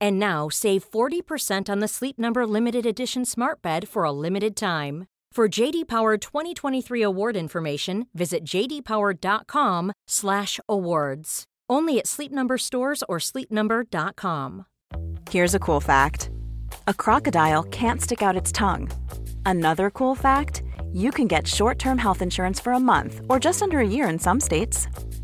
And now save 40% on the Sleep Number limited edition Smart Bed for a limited time. For JD Power 2023 award information, visit jdpower.com/awards. Only at Sleep Number stores or sleepnumber.com. Here's a cool fact: a crocodile can't stick out its tongue. Another cool fact: you can get short-term health insurance for a month or just under a year in some states.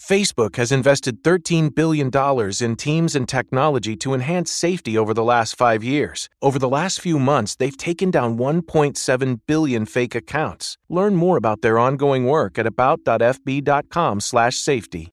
Facebook has invested $13 billion in teams and technology to enhance safety over the last five years. Over the last few months, they've taken down 1.7 billion fake accounts. Learn more about their ongoing work at about.fb.com/safety.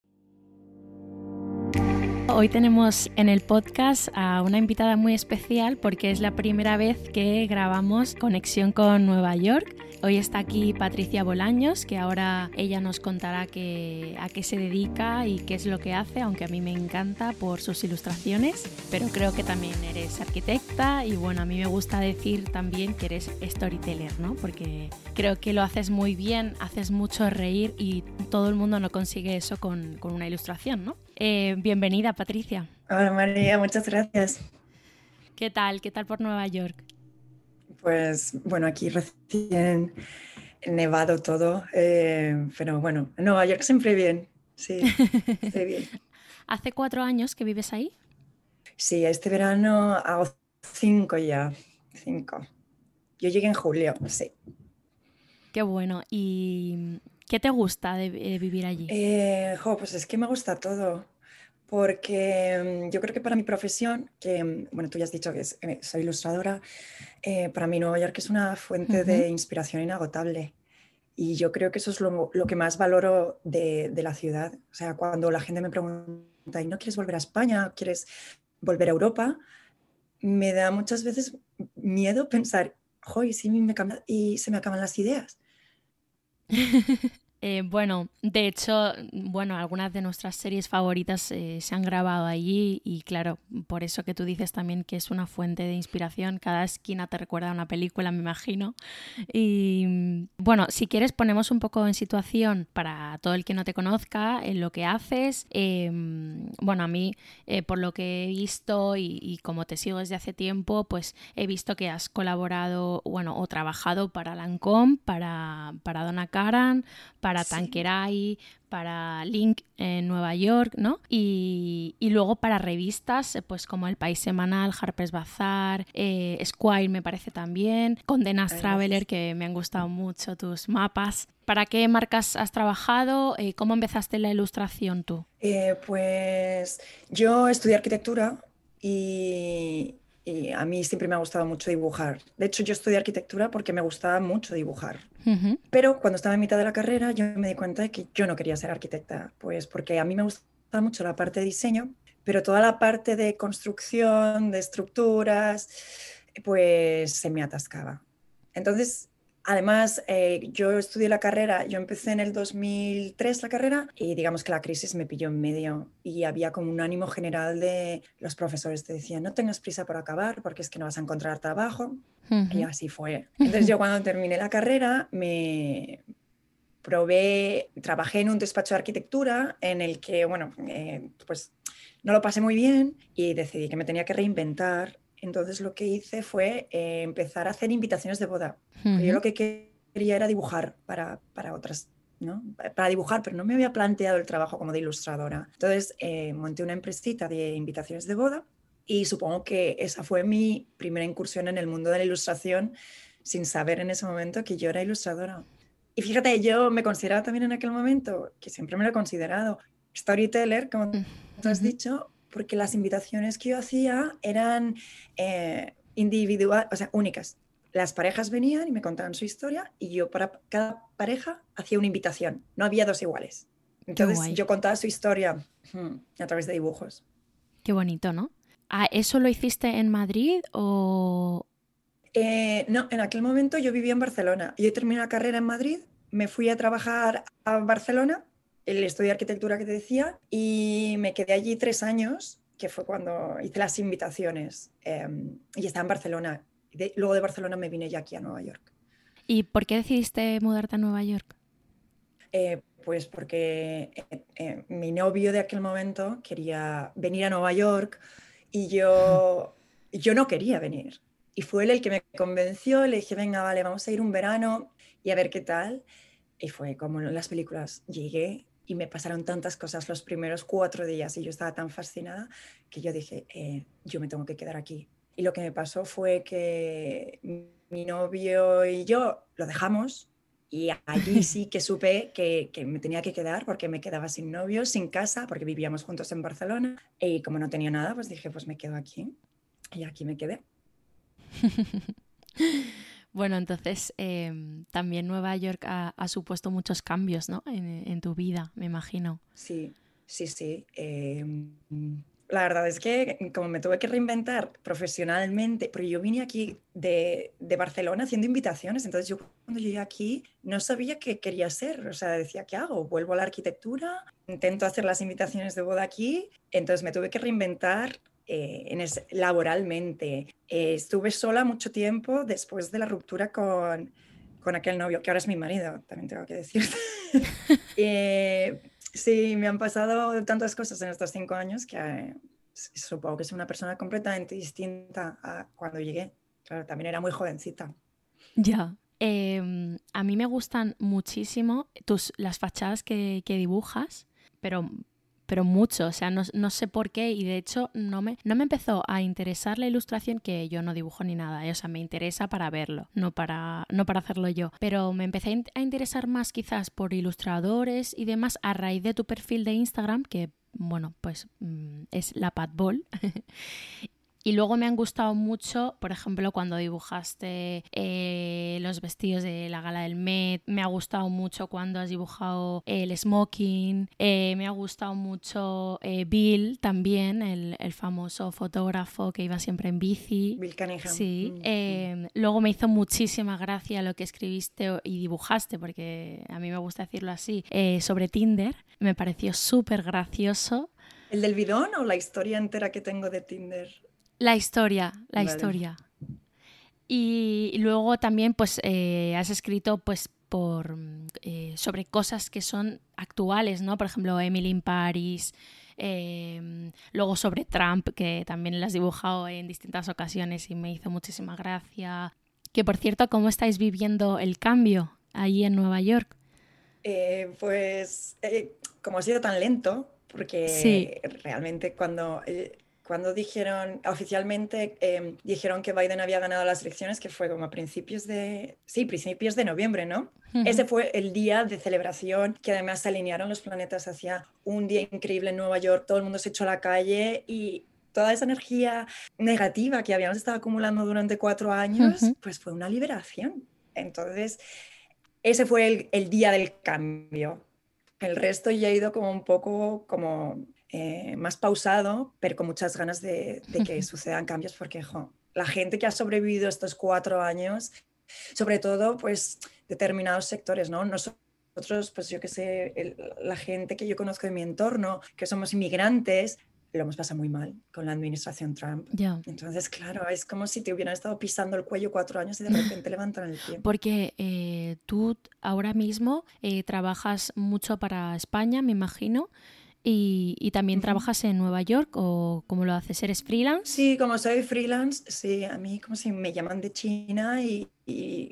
Hoy tenemos en el podcast a una invitada muy especial porque es la primera vez que grabamos conexión con Nueva York. Hoy está aquí Patricia Bolaños, que ahora ella nos contará a qué se dedica y qué es lo que hace, aunque a mí me encanta por sus ilustraciones, pero creo que también eres arquitecta y bueno, a mí me gusta decir también que eres storyteller, ¿no? Porque creo que lo haces muy bien, haces mucho reír y todo el mundo no consigue eso con, con una ilustración, ¿no? Eh, bienvenida, Patricia. Hola, María, muchas gracias. ¿Qué tal? ¿Qué tal por Nueva York? Pues bueno, aquí recién nevado todo, eh, pero bueno, en Nueva York siempre bien, sí, bien. ¿Hace cuatro años que vives ahí? Sí, este verano hago cinco ya, cinco. Yo llegué en julio, sí. Qué bueno. ¿Y qué te gusta de, vivir allí? Eh, pues es que me gusta todo porque mm, yo creo que para mi profesión, que mm, bueno, tú ya has dicho que eh, soy ilustradora, eh, para mí Nueva York es una fuente de inspiración inagotable. Y yo creo que eso es lo, que más valoro de, la ciudad. O sea, cuando la gente me pregunta, ¿y no quieres volver a España? ¿Quieres volver a Europa? Me da muchas veces miedo pensar, ¡joy! Sí, me y se me acaban las ideas. Eh, bueno, de hecho, bueno, algunas de nuestras series favoritas eh, se han grabado allí y claro, por eso que tú dices también que es una fuente de inspiración. Cada esquina te recuerda a una película, me imagino. Y bueno, si quieres ponemos un poco en situación para todo el que no te conozca en lo que haces. Em, bueno, a mí, eh, por lo que he visto y, como te sigo desde hace tiempo, pues he visto que has colaborado, bueno, o trabajado para Lancome, para, para Donna Karan, para Tanqueray, para Link en Nueva York, ¿no? Y, luego para revistas, pues como El País Semanal, Harper's Bazaar, eh, Squire me parece también, Condenas Traveler, que me han gustado mucho tus mapas. ¿Para qué marcas has trabajado? Eh, ¿Cómo empezaste la ilustración tú? Eh, pues yo estudié arquitectura y, y a mí siempre me ha gustado mucho dibujar. De hecho, yo estudié arquitectura porque me gustaba mucho dibujar. Pero cuando estaba en mitad de la carrera, yo me di cuenta de que yo no quería ser arquitecta, pues porque a mí me gustaba mucho la parte de diseño, pero toda la parte de construcción, de estructuras, pues se me atascaba. Entonces Además, eh, yo estudié la carrera, yo empecé en el 2003 la carrera y digamos que la crisis me pilló en medio y había como un ánimo general de los profesores te decían, no tengas prisa por acabar porque es que no vas a encontrar trabajo. Y así fue. Entonces yo cuando terminé la carrera me, probé, trabajé en un despacho de arquitectura en el que, bueno, eh, pues no lo pasé muy bien y decidí que me tenía que reinventar. Entonces lo que hice fue eh, empezar a hacer invitaciones de boda. Yo lo que quería era dibujar para, para otras ¿no? para dibujar, pero no me había planteado el trabajo como de ilustradora. Entonces eh, monté una empresita de invitaciones de boda y supongo que esa fue mi primera incursión en el mundo de la ilustración sin saber en ese momento que yo era ilustradora. Y fíjate, yo me consideraba también en aquel momento, que siempre me lo he considerado, storyteller, como tú has dicho, porque las invitaciones que yo hacía eran eh, individuales, o sea, únicas. Las parejas venían y me contaban su historia y yo para cada pareja hacía una invitación. No había dos iguales. Entonces yo contaba su historia a través de dibujos. Qué bonito, ¿no? Ah, ¿Eso lo hiciste en Madrid o...? Eh, no, en aquel momento yo vivía en Barcelona. Yo terminé la carrera en Madrid, me fui a trabajar a Barcelona, el estudio de arquitectura que te decía, y me quedé allí tres años, que fue cuando hice las invitaciones. Em, y estaba en Barcelona. luego de Barcelona me vine ya aquí a Nueva York. ¿Y por qué decidiste mudarte a Nueva York? Eh, pues porque eh, mi novio de aquel momento quería venir a Nueva York y yo, yo no quería venir. Y fue él el que me convenció, le dije, venga, vale, vamos a ir un verano y a ver qué tal. Y fue como en las películas, llegué y me pasaron tantas cosas los primeros cuatro días y yo estaba tan fascinada que yo dije, eh, yo me tengo que quedar aquí. Y lo que me pasó fue que mi novio y yo lo dejamos y allí sí que supe que, que, me tenía que quedar porque me quedaba sin novio, sin casa, porque vivíamos juntos en Barcelona. Y como no tenía nada, pues dije, pues me quedo aquí. Y aquí me quedé. bueno, entonces em, también Nueva York ha, supuesto muchos cambios ¿no? en, tu vida, me imagino. Sí, sí, sí. Eh, la verdad es que como me tuve que reinventar profesionalmente, porque yo vine aquí de, de, Barcelona haciendo invitaciones, entonces yo cuando llegué aquí no sabía qué quería ser, o sea, decía, ¿qué hago? ¿Vuelvo a la arquitectura? Intento hacer las invitaciones de boda aquí, entonces me tuve que reinventar eh, en laboralmente. Eh, estuve sola mucho tiempo después de la ruptura con, con aquel novio, que ahora es mi marido, también tengo que decirte. eh, Sí, me han pasado tantas cosas en estos cinco años que supongo que soy una persona completamente distinta a cuando llegué. Claro, también era muy jovencita. Ya. Em, a mí me gustan muchísimo tus, las fachadas que, que dibujas, pero pero mucho, o sea, no, no, sé por qué y de hecho no me, no me empezó a interesar la ilustración que yo no dibujo ni nada, ¿eh? o sea, me interesa para verlo, no para, no para hacerlo yo, pero me empecé a interesar más quizás por ilustradores y demás a raíz de tu perfil de Instagram, que bueno, pues mm, es la Ball. Y luego me han gustado mucho, por ejemplo, cuando dibujaste eh, los vestidos de la gala del Met. Me ha gustado mucho cuando has dibujado el smoking. Eh, me ha gustado mucho eh, Bill también, el, famoso fotógrafo que iba siempre en bici. Bill Cunningham. Sí. Mm, luego me hizo muchísima gracia lo que escribiste y dibujaste, porque a mí me gusta decirlo así, sobre Tinder. Me pareció súper gracioso. ¿El del bidón o la historia entera que tengo de Tinder? La historia, la historia. Y luego también pues eh, has escrito pues por eh, sobre cosas que son actuales, ¿no? Por ejemplo, Emily in Paris, em, luego sobre Trump, que también lo has dibujado en distintas ocasiones y me hizo muchísima gracia. Que por cierto, ¿cómo estáis viviendo el cambio ahí en Nueva York? Eh, pues como ha sido tan lento, porque realmente cuando cuando dijeron oficialmente em, dijeron que Biden había ganado las elecciones, que fue como a principios de, sí, principios de noviembre, ¿no? Ese fue el día de celebración, que además se alinearon los planetas hacia un día increíble en Nueva York, todo el mundo se echó a la calle y toda esa energía negativa que habíamos estado acumulando durante cuatro años, pues fue una liberación. Entonces, ese fue el, el día del cambio. El resto ya ha ido como un poco como eh, más pausado, pero con muchas ganas de, que sucedan cambios, porque la gente que ha sobrevivido estos cuatro años, sobre todo, pues determinados sectores, ¿no? Nosotros, pues yo que sé, la gente que yo conozco en mi entorno, que somos inmigrantes, lo hemos pasado muy mal con la administración Trump. Entonces, claro, es como si te hubieran estado pisando el cuello cuatro años y de repente levantan el pie. Porque eh, tú ahora mismo eh, trabajas mucho para España, me imagino. Y, también trabajas en Nueva York o cómo lo haces? ¿Eres freelance? Sí, como soy freelance, sí, a mí como si me llaman de China y,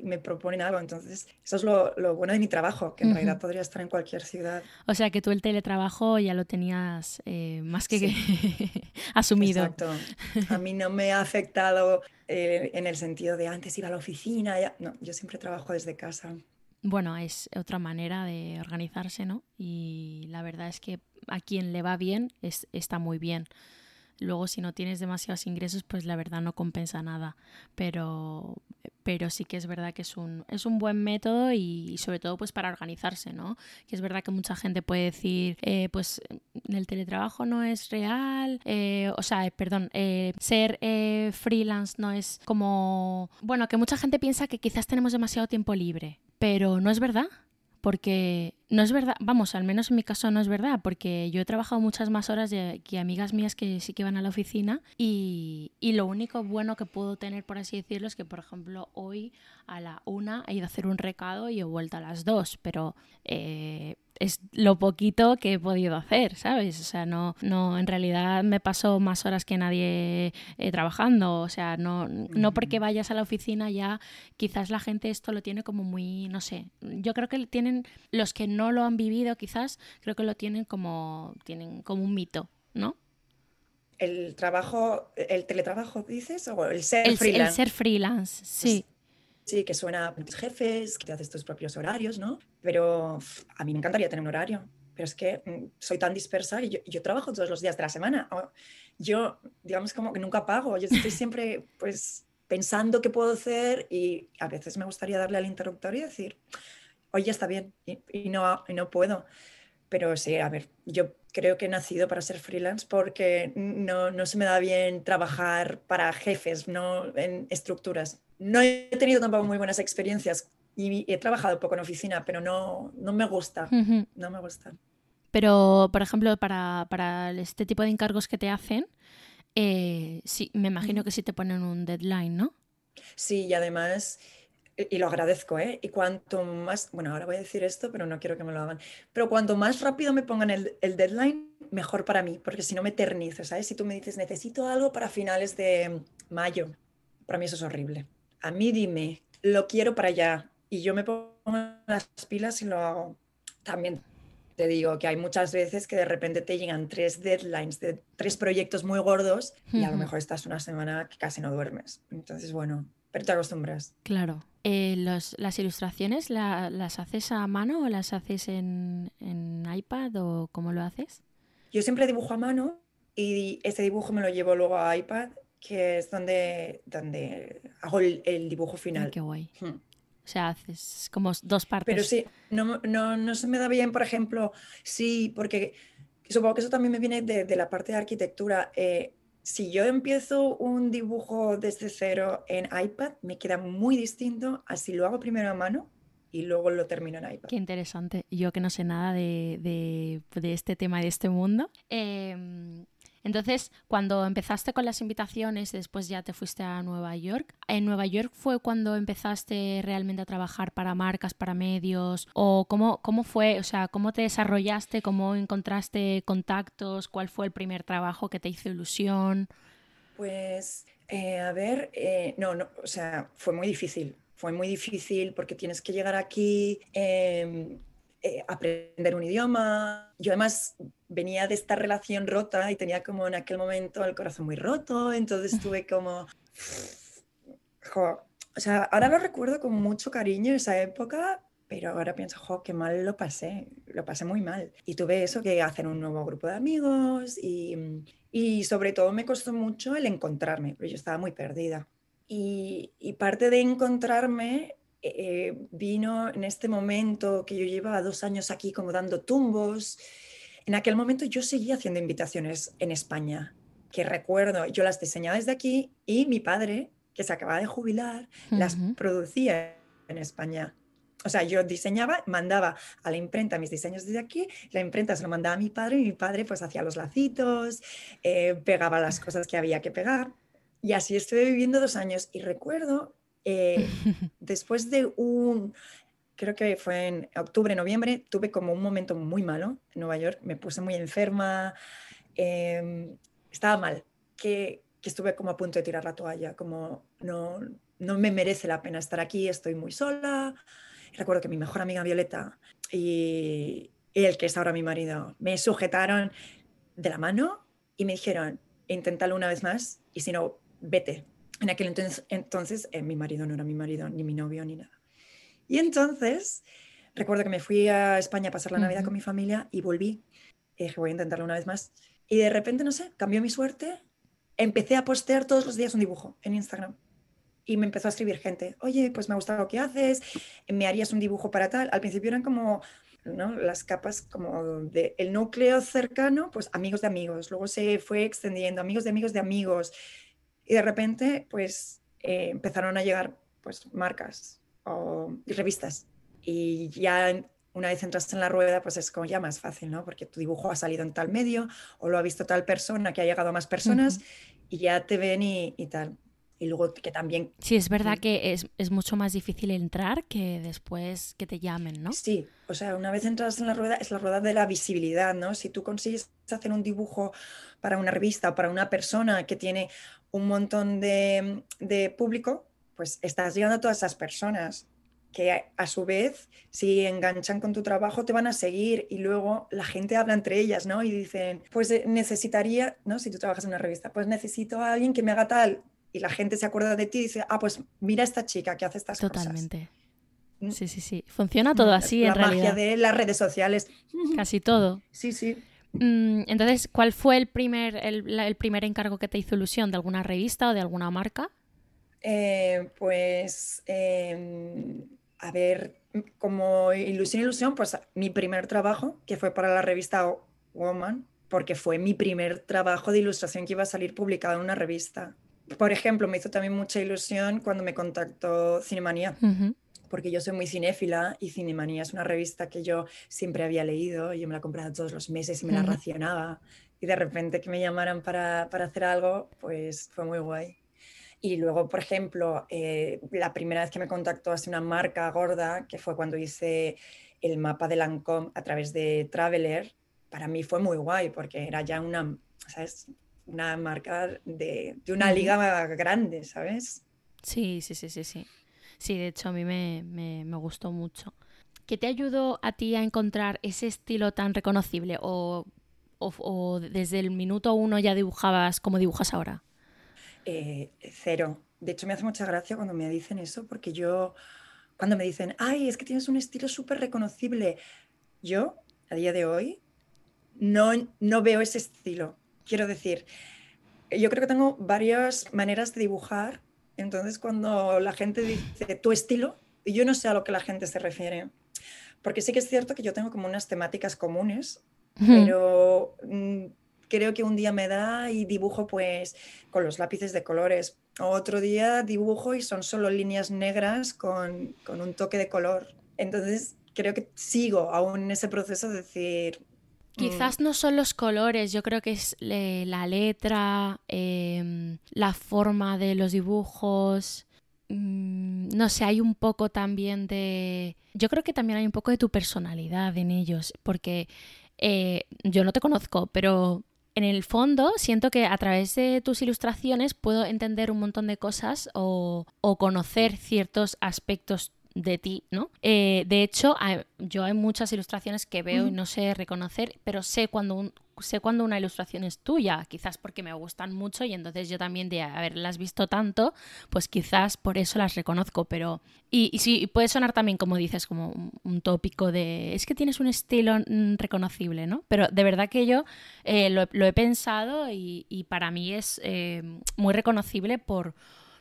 me proponen algo. Entonces, eso es lo, bueno de mi trabajo, que en realidad podría estar en cualquier ciudad. O sea, que tú el teletrabajo ya lo tenías eh, más que, asumido. Exacto. A mí no me ha afectado eh, en el sentido de antes ir a la oficina. Ya... No, yo siempre trabajo desde casa bueno, es otra manera de organizarse, ¿no? Y la verdad es que a quien le va bien es, está muy bien. Luego, si no tienes demasiados ingresos, pues la verdad no compensa nada. Pero, pero sí que es verdad que es un, es un buen método y, sobre todo pues para organizarse, ¿no? Que es verdad que mucha gente puede decir, eh, pues el teletrabajo no es real, eh, o sea, perdón, eh, ser freelance no es como, bueno, que mucha gente piensa que quizás tenemos demasiado tiempo libre, pero no es verdad porque no es verdad, vamos, al menos en mi caso no es verdad, porque yo he trabajado muchas más horas que amigas mías que sí que van a la oficina y, y, lo único bueno que puedo tener, por así decirlo, es que, por ejemplo, hoy a la una he ido a hacer un recado y he vuelto a las dos, pero eh, es lo poquito que he podido hacer, ¿sabes? O sea, no, no, en realidad me paso más horas que nadie eh, trabajando, o sea, no, no porque vayas a la oficina ya, quizás la gente esto lo tiene como muy, no sé, yo creo que tienen, los que no lo han vivido quizás, creo que lo tienen como, tienen como un mito, ¿no? El trabajo, el teletrabajo, dices, o el ser freelance. El ser freelance, sí. Pues Sí, que suena a tus jefes, que te haces tus propios horarios, ¿no? Pero a mí me encantaría tener un horario, pero es que mm, soy tan dispersa y yo, trabajo todos los días de la semana. Yo, digamos, como que nunca pago, yo estoy siempre, pues, pensando qué puedo hacer y a veces me gustaría darle al interruptor y decir, oye, está bien, y, no, y no puedo. Pero sí, a ver, yo creo que he nacido para ser freelance porque no, no se me da bien trabajar para jefes, no en estructuras no he tenido tampoco muy buenas experiencias y he trabajado poco en oficina, pero no, no me gusta. No me gusta. Pero, por ejemplo, para, este tipo de encargos que te hacen, eh, sí, me imagino que sí te ponen un deadline, ¿no? Sí, y además, y lo agradezco, ¿eh? Y cuanto más, bueno, ahora voy a decir esto, pero no quiero que me lo hagan, pero cuanto más rápido me pongan el, el deadline, mejor para mí, porque si no me eternizo, ¿sabes? Si tú me dices, necesito algo para finales de mayo, para mí eso es horrible a mí dime, lo quiero para allá y yo me pongo las pilas y lo hago. También te digo que hay muchas veces que de repente te llegan tres deadlines de tres proyectos muy gordos y a lo mejor estás una semana que casi no duermes. Entonces, bueno, pero te acostumbras. Claro. Eh, ¿Las ilustraciones las haces a mano o las haces en, en iPad o cómo lo haces? Yo siempre dibujo a mano y ese dibujo me lo llevo luego a iPad que es donde, donde hago el, dibujo final. qué guay. Hmm. O sea, haces como dos partes. Pero sí, no, no, no, se me da bien, por ejemplo, sí, porque supongo que eso también me viene de, de la parte de arquitectura. Eh, si yo empiezo un dibujo desde cero en iPad, me queda muy distinto a si lo hago primero a mano y luego lo termino en iPad. Qué interesante. Yo que no sé nada de, de, de este tema, de este mundo. Eh, entonces, cuando empezaste con las invitaciones, después ya te fuiste a Nueva York. ¿En Nueva York fue cuando empezaste realmente a trabajar para marcas, para medios? ¿O cómo, cómo fue? O sea, ¿cómo te desarrollaste? ¿Cómo encontraste contactos? ¿Cuál fue el primer trabajo que te hizo ilusión? Pues, eh, a ver, eh, no, no, o sea, fue muy difícil. Fue muy difícil porque tienes que llegar aquí, em, eh, aprender un idioma. Yo además venía de esta relación rota y tenía como en aquel momento el corazón muy roto, entonces estuve como... o sea, ahora lo recuerdo con mucho cariño esa época, pero ahora pienso, jo, qué mal lo pasé, lo pasé muy mal. Y tuve eso que hacer un nuevo grupo de amigos y, y sobre todo me costó mucho el encontrarme, porque yo estaba muy perdida. Y, y parte de encontrarme eh, vino en este momento que yo llevaba dos años aquí como dando tumbos. En aquel momento yo seguía haciendo invitaciones en España, que recuerdo, yo las diseñaba desde aquí y mi padre, que se acaba de jubilar, las producía en España. O sea, yo diseñaba, mandaba a la imprenta mis diseños desde aquí, la imprenta se lo mandaba a mi padre y mi padre pues hacía los lacitos, eh, pegaba las cosas que había que pegar. Y así estuve viviendo dos años y recuerdo, eh, después de un, creo que fue en octubre, noviembre, tuve como un momento muy malo en Nueva York, me puse muy enferma, em, estaba mal, que, que, estuve como a punto de tirar la toalla, como no, no me merece la pena estar aquí, estoy muy sola. recuerdo que mi mejor amiga Violeta y, el que es ahora mi marido me sujetaron de la mano y me dijeron, inténtalo una vez más y si no, vete. En aquel entonces, entonces eh, mi marido no era mi marido, ni mi novio, ni nada. Y entonces, recuerdo que me fui a España a pasar la Navidad con mi familia y volví. Y dije, voy a intentarlo una vez más. Y de repente, no sé, cambió mi suerte. Empecé a postear todos los días un dibujo en Instagram. Y me empezó a escribir gente, oye, pues me gusta lo que haces, me harías un dibujo para tal. Al principio eran como ¿no? las capas como del el núcleo cercano, pues amigos de amigos. Luego se fue extendiendo, amigos de amigos de amigos. Y de repente, pues eh, empezaron a llegar pues marcas, o revistas. Y ya una vez entras en la rueda, pues es como ya más fácil, ¿no? Porque tu dibujo ha salido en tal medio o lo ha visto tal persona que ha llegado a más personas y ya te ven y, tal. Y luego que también... Sí, es verdad que es, es, mucho más difícil entrar que después que te llamen, ¿no? Sí, o sea, una vez entras en la rueda, es la rueda de la visibilidad, ¿no? Si tú consigues hacer un dibujo para una revista o para una persona que tiene un montón de, de público, pues estás llegando a todas esas personas que a su vez, si enganchan con tu trabajo, te van a seguir y luego la gente habla entre ellas, ¿no? Y dicen, pues eh, necesitaría, ¿no? Si tú trabajas en una revista, pues necesito a alguien que me haga tal. Y la gente se acuerda de ti y dice, ah, pues mira esta chica que hace estas cosas. Totalmente. Mm. Sí, sí, sí. Funciona todo así en realidad. La magia de las redes sociales. Casi todo. Sí, sí. Mm, entonces, ¿cuál fue el primer, el primer encargo que te hizo ilusión? ¿De alguna revista o de alguna marca? Eh, pues, em, a ver, como ilusión, ilusión, pues mi primer trabajo, que fue para la revista Woman, porque fue mi primer trabajo de ilustración que iba a salir publicado en una revista. Por ejemplo, me hizo también mucha ilusión cuando me contactó Cinemanía, porque yo soy muy cinéfila y Cinemanía es una revista que yo siempre había leído, yo me la compraba todos los meses y me la racionaba. Y de repente que me llamaran para, para hacer algo, pues fue muy guay. Y luego, por ejemplo, eh, la primera vez que me contactó así una marca gorda, que fue cuando hice el mapa de Lancôme a través de Traveler, para mí fue muy guay porque era ya una, ¿sabes? Una marca de, de una liga grande, ¿sabes? Sí, sí, sí, sí, sí. Sí, de hecho a mí me, me, me gustó mucho. ¿Qué te ayudó a ti a encontrar ese estilo tan reconocible? ¿O, o, desde el minuto uno ya dibujabas como dibujas ahora? Eh, cero. De hecho, me hace mucha gracia cuando me dicen eso, porque yo, cuando me dicen, ay, es que tienes un estilo súper reconocible, yo, a día de hoy, no, no veo ese estilo. Quiero decir, yo creo que tengo varias maneras de dibujar, entonces cuando la gente dice tu estilo, yo no sé a lo que la gente se refiere, porque sí que es cierto que yo tengo como unas temáticas comunes, pero mm, creo que un día me da y dibujo pues con los lápices de colores. Otro día dibujo y son solo líneas negras con, un toque de color. Entonces creo que sigo aún en ese proceso de decir... Mm, Quizás no son los colores, yo creo que es la letra, em, la forma de los dibujos, mm, no sé, hay un poco también de... Yo creo que también hay un poco de tu personalidad en ellos, porque eh, yo no te conozco, pero en el fondo siento que a través de tus ilustraciones puedo entender un montón de cosas o, conocer ciertos aspectos de ti, ¿no? Eh, de hecho, yo hay muchas ilustraciones que veo y no sé reconocer, pero sé cuando un, sé cuando una ilustración es tuya, quizás porque me gustan mucho y entonces yo también de haberlas visto tanto, pues quizás por eso las reconozco, pero... Y, y sí, puede sonar también, como dices, como un, tópico de... Es que tienes un estilo mm, reconocible, ¿no? Pero de verdad que yo eh, lo, he pensado y, para mí es eh, muy reconocible por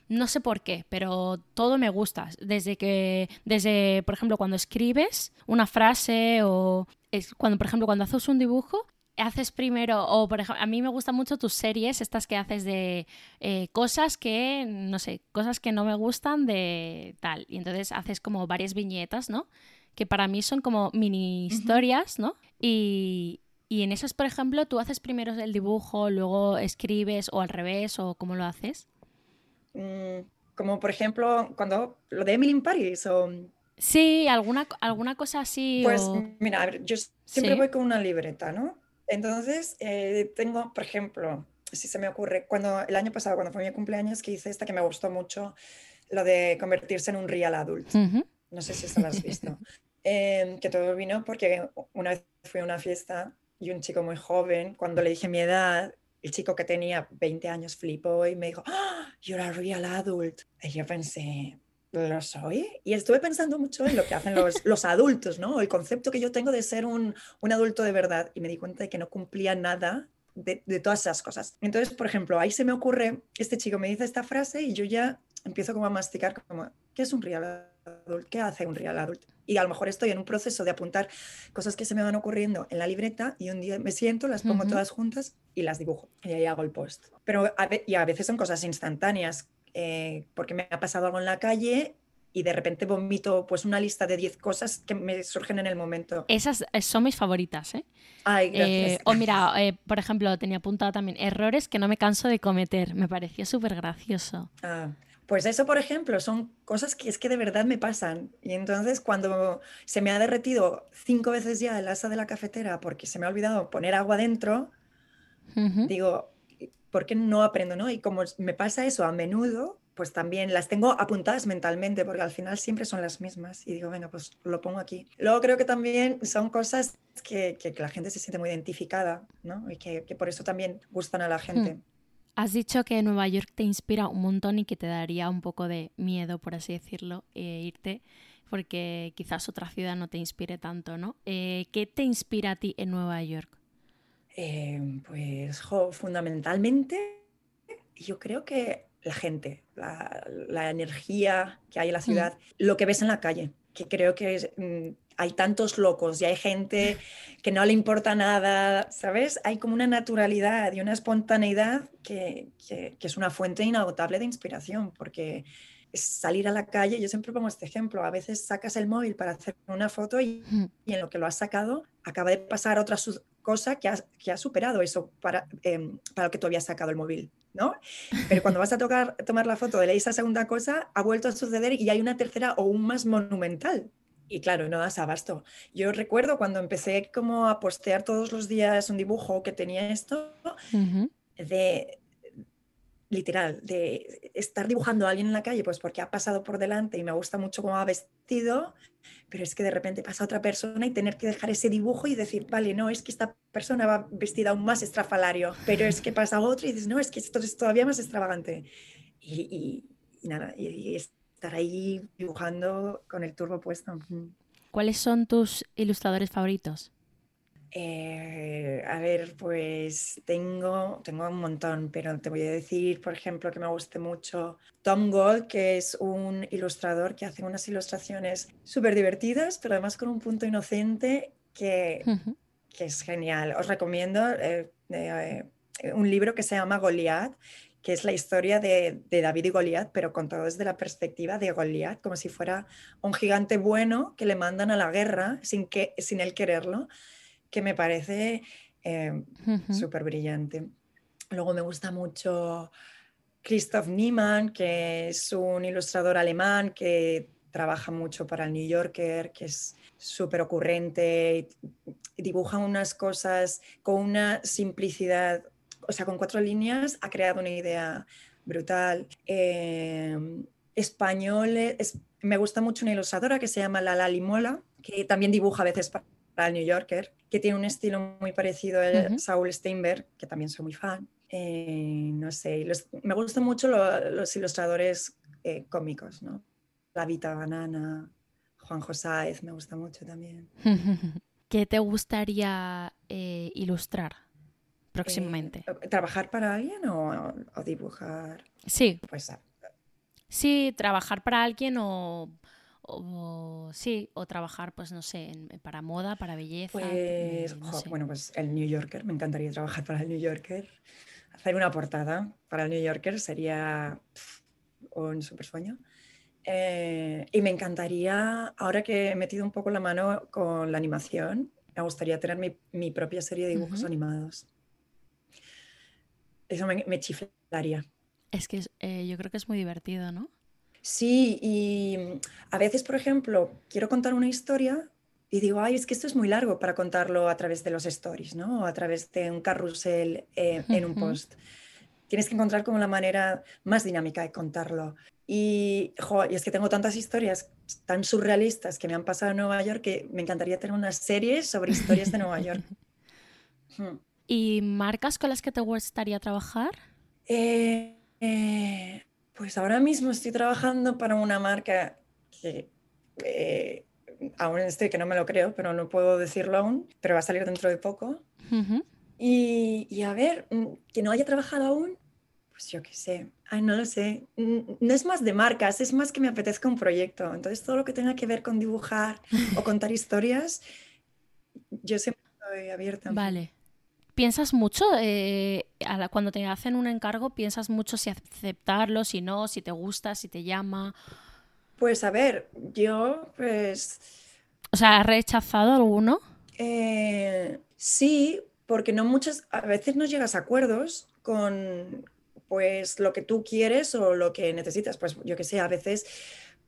no sé por qué, pero todo me gusta. Desde que, desde, por ejemplo, cuando escribes una frase o es cuando, por ejemplo, cuando haces un dibujo, haces primero, o por ejemplo, a mí me gustan mucho tus series, estas que haces de eh, cosas que, no sé, cosas que no me gustan de tal. Y entonces haces como varias viñetas, ¿no? Que para mí son como mini historias, ¿no? Y, y en esas, por ejemplo, tú haces primero el dibujo, luego escribes o al revés, o cómo lo haces. Mm, como por ejemplo, cuando lo de Emily in Paris o... Sí, alguna, alguna cosa así. Pues mira, a ver, yo siempre voy con una libreta, ¿no? Entonces, eh, tengo, por ejemplo, si se me ocurre, cuando el año pasado, cuando fue mi cumpleaños, que hice esta que me gustó mucho, lo de convertirse en un real adult. No sé si esto lo has visto. Em, que todo vino porque una vez fui a una fiesta y un chico muy joven, cuando le dije mi edad, el chico que tenía 20 años flipó y me dijo, ¡Ah, you're a real adult. Y yo pensé, ¿lo soy? Y estuve pensando mucho en lo que hacen los, los adultos, ¿no? El concepto que yo tengo de ser un, un, adulto de verdad. Y me di cuenta de que no cumplía nada de, de, todas esas cosas. Entonces, por ejemplo, ahí se me ocurre, este chico me dice esta frase y yo ya empiezo como a masticar como, ¿qué es un real adult? ¿Qué hace un real adult? Y a lo mejor estoy en un proceso de apuntar cosas que se me van ocurriendo en la libreta y un día me siento, las pongo todas juntas y las dibujo. Y ahí hago el post. Pero a, y a veces son cosas instantáneas, eh, porque me ha pasado algo en la calle y de repente vomito pues una lista de 10 cosas que me surgen en el momento. Esas eh, son mis favoritas, ¿eh? Ay, gracias. Eh, o mira, eh, por ejemplo, tenía apuntado también errores que no me canso de cometer. Me pareció súper gracioso. Ah, pues eso, por ejemplo, son cosas que es que de verdad me pasan. Y entonces cuando se me ha derretido cinco veces ya el asa de la cafetera porque se me ha olvidado poner agua dentro, digo, ¿por qué no aprendo? ¿no? Y como me pasa eso a menudo, pues también las tengo apuntadas mentalmente porque al final siempre son las mismas. Y digo, venga, pues lo pongo aquí. Luego creo que también son cosas que, que, la gente se siente muy identificada, ¿no? Y que, que por eso también gustan a la gente. Hmm. Has dicho que Nueva York te inspira un montón y que te daría un poco de miedo, por así decirlo, eh, irte, porque quizás otra ciudad no te inspire tanto, ¿no? Eh, ¿Qué te inspira a ti en Nueva York? Eh, pues jo, fundamentalmente yo creo que la gente, la, la, energía que hay en la ciudad, mm. lo que ves en la calle, que creo que es, mm, hay tantos locos y hay gente que no le importa nada, ¿sabes? Hay como una naturalidad y una espontaneidad que, que, es una fuente inagotable de inspiración, porque es salir a la calle, yo siempre pongo este ejemplo, a veces sacas el móvil para hacer una foto y, y en lo que lo has sacado acaba de pasar otra cosa que ha, que superado eso para, eh, para lo que tú habías sacado el móvil, ¿no? Pero cuando vas a tocar, tomar la foto de esa segunda cosa, ha vuelto a suceder y hay una tercera o un más monumental, y claro, no das abasto. Yo recuerdo cuando empecé como a postear todos los días un dibujo que tenía esto, de literal, de estar dibujando a alguien en la calle, pues porque ha pasado por delante y me gusta mucho cómo ha vestido, pero es que de repente pasa otra persona y tener que dejar ese dibujo y decir, vale, no, es que esta persona va vestida aún más estrafalario, pero es que pasa otro y dices, no, es que esto es todavía más extravagante. Y, nada, y, estar ahí dibujando con el turbo puesto. ¿Cuáles son tus ilustradores favoritos? Eh, a ver, pues tengo, tengo un montón, pero te voy a decir, por ejemplo, que me guste mucho Tom Gold, que es un ilustrador que hace unas ilustraciones súper divertidas, pero además con un punto inocente que, que es genial. Os recomiendo eh, eh, un libro que se llama Goliath, que es la historia de, David y Goliat, pero contado desde la perspectiva de Goliat, como si fuera un gigante bueno que le mandan a la guerra sin, que, sin él quererlo, que me parece eh, súper brillante. Luego me gusta mucho Christoph Niemann, que es un ilustrador alemán que trabaja mucho para el New Yorker, que es súper ocurrente, dibuja unas cosas con una simplicidad o sea, con cuatro líneas ha creado una idea brutal. Eh, español, es, me gusta mucho una ilustradora que se llama Lala Limola, que también dibuja a veces para el New Yorker, que tiene un estilo muy parecido a Saul Steinberg, que también soy muy fan. Eh, no sé, me gustan mucho los ilustradores eh, cómicos, ¿no? La Vita Banana, Juan Josáez, me gusta mucho también. ¿Qué te gustaría ilustrar? Próximamente. Eh, ¿Trabajar para alguien o, dibujar? Sí. Pues, ah, sí, trabajar para alguien o, o sí, o trabajar, pues no sé, para moda, para belleza. Pues, bueno, pues el New Yorker, me encantaría trabajar para el New Yorker. Hacer una portada para el New Yorker sería un super sueño. Eh, y me encantaría, ahora que he metido un poco la mano con la animación, me gustaría tener mi, mi propia serie de dibujos animados. Eso me, me, chiflaría. Es que eh, yo creo que es muy divertido, ¿no? Sí, y a veces, por ejemplo, quiero contar una historia y digo, ay, es que esto es muy largo para contarlo a través de los stories, ¿no? O a través de un carrusel eh, en un post. Tienes que encontrar como la manera más dinámica de contarlo. Y, y, es que tengo tantas historias tan surrealistas que me han pasado en Nueva York que me encantaría tener una serie sobre historias de Nueva York. Hmm. ¿Y marcas con las que te gustaría trabajar? Eh, eh, pues ahora mismo estoy trabajando para una marca que eh, aún estoy que no me lo creo, pero no puedo decirlo aún, pero va a salir dentro de poco. y, y, a ver, mm, que no haya trabajado aún, pues yo qué sé, ay, no lo sé. No es más de marcas, es más que me apetezca un proyecto. Entonces todo lo que tenga que ver con dibujar o contar historias, yo siempre estoy abierta. Vale. ¿Piensas mucho eh, cuando te hacen un encargo? ¿Piensas mucho si aceptarlo, si no, si te gusta, si te llama? Pues a ver, yo pues... O sea, ¿has rechazado alguno? Eh, sí, porque no muchas, a veces no llegas a acuerdos con pues lo que tú quieres o lo que necesitas. Pues yo que sé, a veces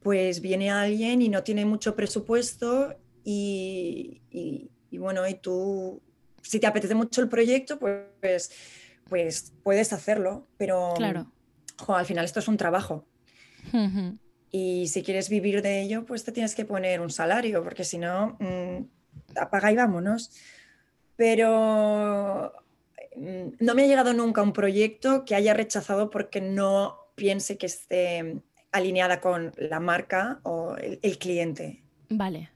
pues viene alguien y no tiene mucho presupuesto y, y bueno, y tú si te apetece mucho el proyecto, pues, pues puedes hacerlo, pero claro. al final esto es un trabajo. Y si quieres vivir de ello, pues te tienes que poner un salario, porque si no, mm, apaga y vámonos. Pero mm, no me ha llegado nunca un proyecto que haya rechazado porque no piense que esté alineada con la marca o el cliente. Vale.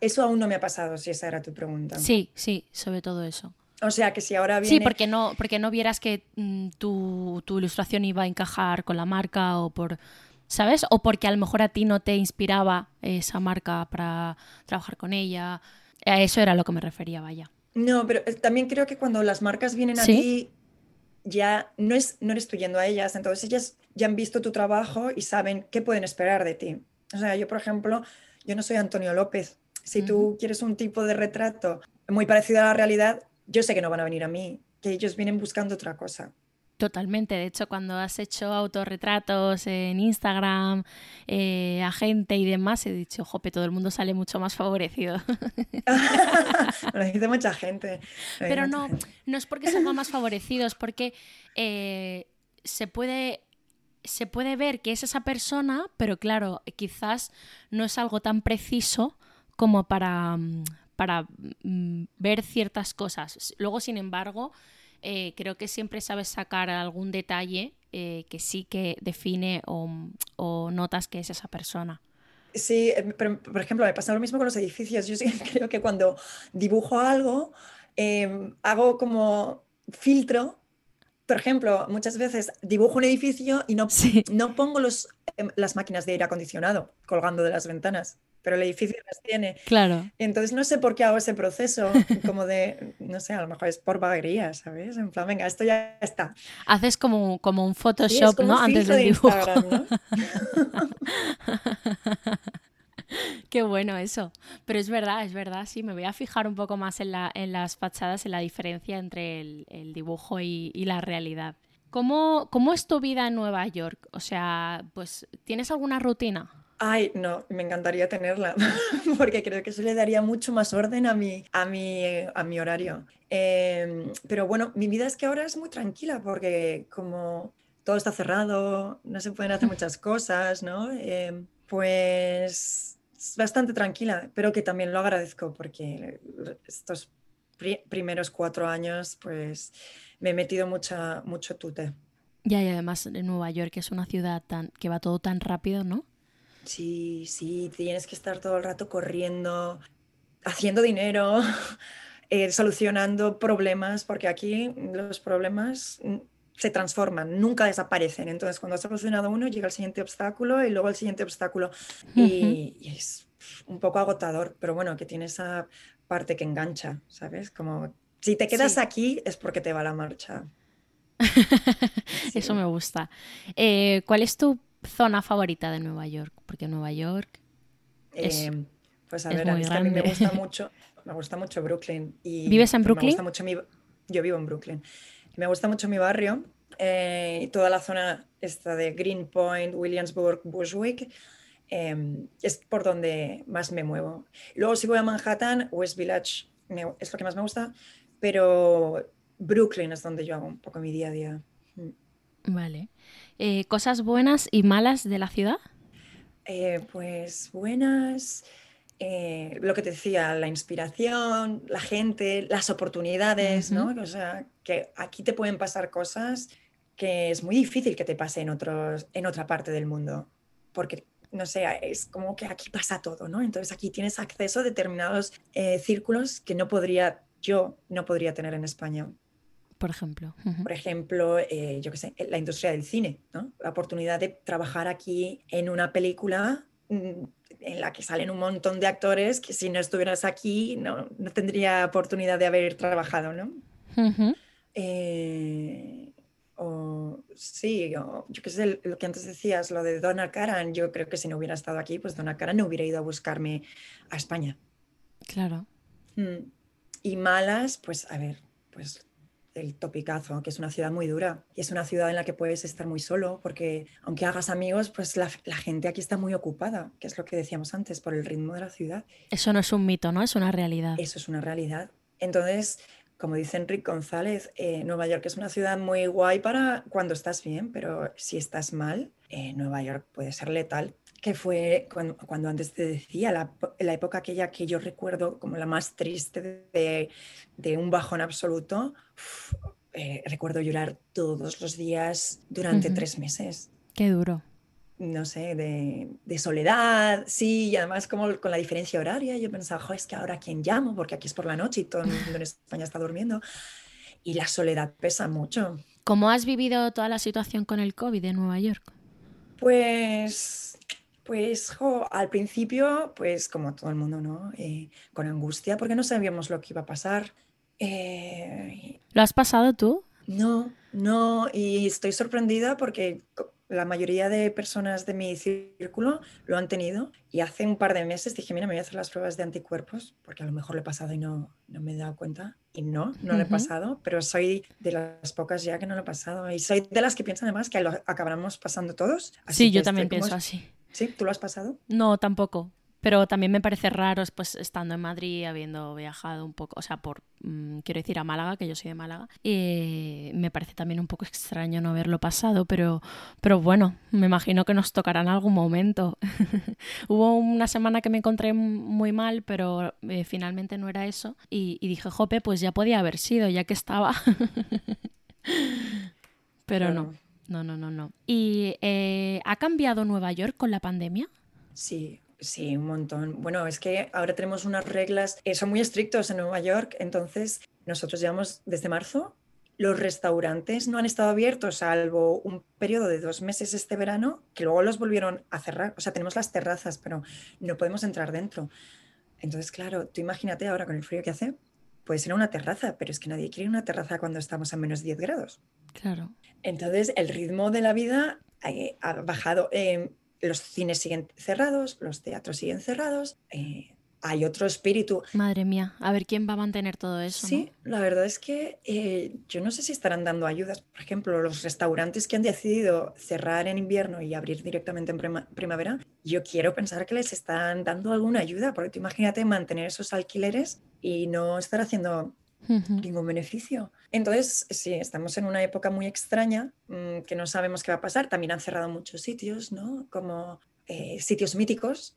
Eso aún no me ha pasado, si esa era tu pregunta. Sí, sí, sobre todo eso. O sea, que si ahora viene... Sí, porque no, porque no vieras que mm, tu, ilustración iba a encajar con la marca o por... ¿Sabes? O porque a lo mejor a ti no te inspiraba esa marca para trabajar con ella. A eso era lo que me refería, vaya. No, pero eh, también creo que cuando las marcas vienen a ti, ya no, es, no eres tú yendo a ellas, entonces ellas ya han visto tu trabajo y saben qué pueden esperar de ti. O sea, yo, por ejemplo, yo no soy Antonio López, si tú quieres un tipo de retrato muy parecido a la realidad, yo sé que no van a venir a mí, que ellos vienen buscando otra cosa. Totalmente. De hecho, cuando has hecho autorretratos en Instagram, eh, a gente y demás, he dicho, jope, todo el mundo sale mucho más favorecido. lo dice mucha gente. Pero no, no es porque salgan más favorecidos, porque eh, se puede se puede ver que es esa persona, pero claro, quizás no es algo tan preciso como para, mm, para mm, ver ciertas cosas. Luego, sin embargo, eh, creo que siempre sabes sacar algún detalle eh, que sí que define o, notas que es esa persona. Sí, eh, por ejemplo, me pasa lo mismo con los edificios. Yo sí creo que cuando dibujo algo, em, hago como filtro. Por ejemplo, muchas veces dibujo un edificio y no, no pongo los, em, las máquinas de aire acondicionado colgando de las ventanas pero el edificio las tiene. Claro. Entonces no sé por qué hago ese proceso, como de, no sé, a lo mejor es por vaguería, ¿sabes? En plan, venga, esto ya está. Haces como, como un Photoshop, ¿no? Antes del dibujo. ¿no? Qué bueno eso. Pero es verdad, es verdad, sí, me voy a fijar un poco más en, la, en las fachadas, en la diferencia entre el, dibujo y, y, la realidad. ¿Cómo, ¿Cómo es tu vida en Nueva York? O sea, pues, ¿tienes alguna rutina? Ay, no, me encantaría tenerla, porque creo que eso le daría mucho más orden a mi, a mi, a mi horario. Em, pero bueno, mi vida es que ahora es muy tranquila, porque como todo está cerrado, no se pueden hacer muchas cosas, ¿no? Em, pues es bastante tranquila, pero que también lo agradezco, porque estos primeros cuatro años, pues me he metido mucha, mucho tute. Ya, y además en Nueva York es una ciudad tan, que va todo tan rápido, ¿no? Sí, sí, tienes que estar todo el rato corriendo, haciendo dinero, eh, solucionando problemas, porque aquí los problemas se transforman, nunca desaparecen. Entonces, cuando has solucionado uno, llega el siguiente obstáculo y luego el siguiente obstáculo. y, es un poco agotador, pero bueno, que tiene esa parte que engancha, ¿sabes? Como si te quedas aquí es porque te va la marcha. Eso me gusta. Eh, ¿Cuál es tu zona favorita de Nueva York? Porque Nueva York es, eh, pues a ver, a mí, me gusta mucho, me gusta mucho Brooklyn. Y ¿Vives en Brooklyn? Me gusta mucho mi, yo vivo en Brooklyn. Me gusta mucho mi barrio eh, y toda la zona esta de Greenpoint, Williamsburg, Bushwick. Em, es por donde más me muevo. Luego si voy a Manhattan, West Village es lo que más me gusta, pero Brooklyn es donde yo hago un poco mi día a día. Mm. Vale. Eh, ¿Cosas buenas y malas de la ciudad? Eh, pues buenas, eh, lo que te decía, la inspiración, la gente, las oportunidades, ¿no? O sea, que aquí te pueden pasar cosas que es muy difícil que te pase en, otros, en otra parte del mundo, porque, no sé, es como que aquí pasa todo, ¿no? Entonces aquí tienes acceso a determinados círculos que no podría, yo no podría tener en España por ejemplo? Por ejemplo, eh, yo qué sé, la industria del cine, ¿no? La oportunidad de trabajar aquí en una película en la que salen un montón de actores que si no estuvieras aquí no, no tendría oportunidad de haber trabajado, ¿no? Eh, o sí, yo qué sé, lo que antes decías, lo de Donna Karan, yo creo que si no hubiera estado aquí, pues Donna Karan no hubiera ido a buscarme a España. Claro. Mm. Y malas, pues a ver, pues el topicazo, que es una ciudad muy dura y es una ciudad en la que puedes estar muy solo porque aunque hagas amigos, pues la, gente aquí está muy ocupada, que es lo que decíamos antes, por el ritmo de la ciudad. Eso no es un mito, ¿no? Es una realidad. Eso es una realidad. Entonces, como dice Enrique González, eh, Nueva York es una ciudad muy guay para cuando estás bien, pero si estás mal, eh, Nueva York puede ser letal que fue cuando, antes te decía, la, la, época aquella que yo recuerdo como la más triste de, de un bajón absoluto, eh, recuerdo llorar todos los días durante tres meses. Qué duro. No sé, de, de, soledad, sí, y además como con la diferencia horaria, yo pensaba, es que ahora quién llamo, porque aquí es por la noche y todo el mundo en España está durmiendo. Y la soledad pesa mucho. ¿Cómo has vivido toda la situación con el COVID en Nueva York? Pues pues al principio, pues como todo el mundo, ¿no? Eh, con angustia, porque no sabíamos lo que iba a pasar. Eh, ¿Lo has pasado tú? No, no, y estoy sorprendida porque la mayoría de personas de mi círculo lo han tenido y hace un par de meses dije, mira, me voy a hacer las pruebas de anticuerpos porque a lo mejor lo he pasado y no, no me he dado cuenta. Y no, no lo he pasado, pero soy de las pocas ya que no lo he pasado. Y soy de las que piensan además que lo acabaremos pasando todos. sí, yo también pienso así. ¿Sí? ¿Tú lo has pasado? No, tampoco. Pero también me parece raro, pues estando en Madrid, habiendo viajado un poco, o sea, por, mm, quiero decir, a Málaga, que yo soy de Málaga, y me parece también un poco extraño no haberlo pasado, pero, pero bueno, me imagino que nos tocará en algún momento. Hubo una semana que me encontré muy mal, pero eh, finalmente no era eso, y, dije, jope, pues ya podía haber sido, ya que estaba. pero no. No, no, no, no. ¿Y eh, ha cambiado Nueva York con la pandemia? Sí, Sí, un montón. Bueno, es que ahora tenemos unas reglas, eh, son muy estrictos en Nueva York, entonces nosotros llevamos desde marzo, los restaurantes no han estado abiertos salvo un periodo de dos meses este verano, que luego los volvieron a cerrar. O sea, tenemos las terrazas, pero no podemos entrar dentro. Entonces, claro, tú imagínate ahora con el frío que hace, puede ser una terraza, pero es que nadie quiere una terraza cuando estamos a menos 10 grados. Claro. Entonces, el ritmo de la vida eh, ha bajado. Eh, los cines siguen cerrados, los teatros siguen cerrados. Eh, hay otro espíritu. Madre mía, a ver quién va a mantener todo eso. Sí, la verdad es que yo no sé si estarán dando ayudas. Por ejemplo, los restaurantes que han decidido cerrar en invierno y abrir directamente en primavera, yo quiero pensar que les están dando alguna ayuda, porque tú imagínate mantener esos alquileres y no estar haciendo ningún beneficio. Entonces, sí, estamos en una época muy extraña mm, que no sabemos qué va a pasar. También han cerrado muchos sitios, ¿no? Como eh, sitios míticos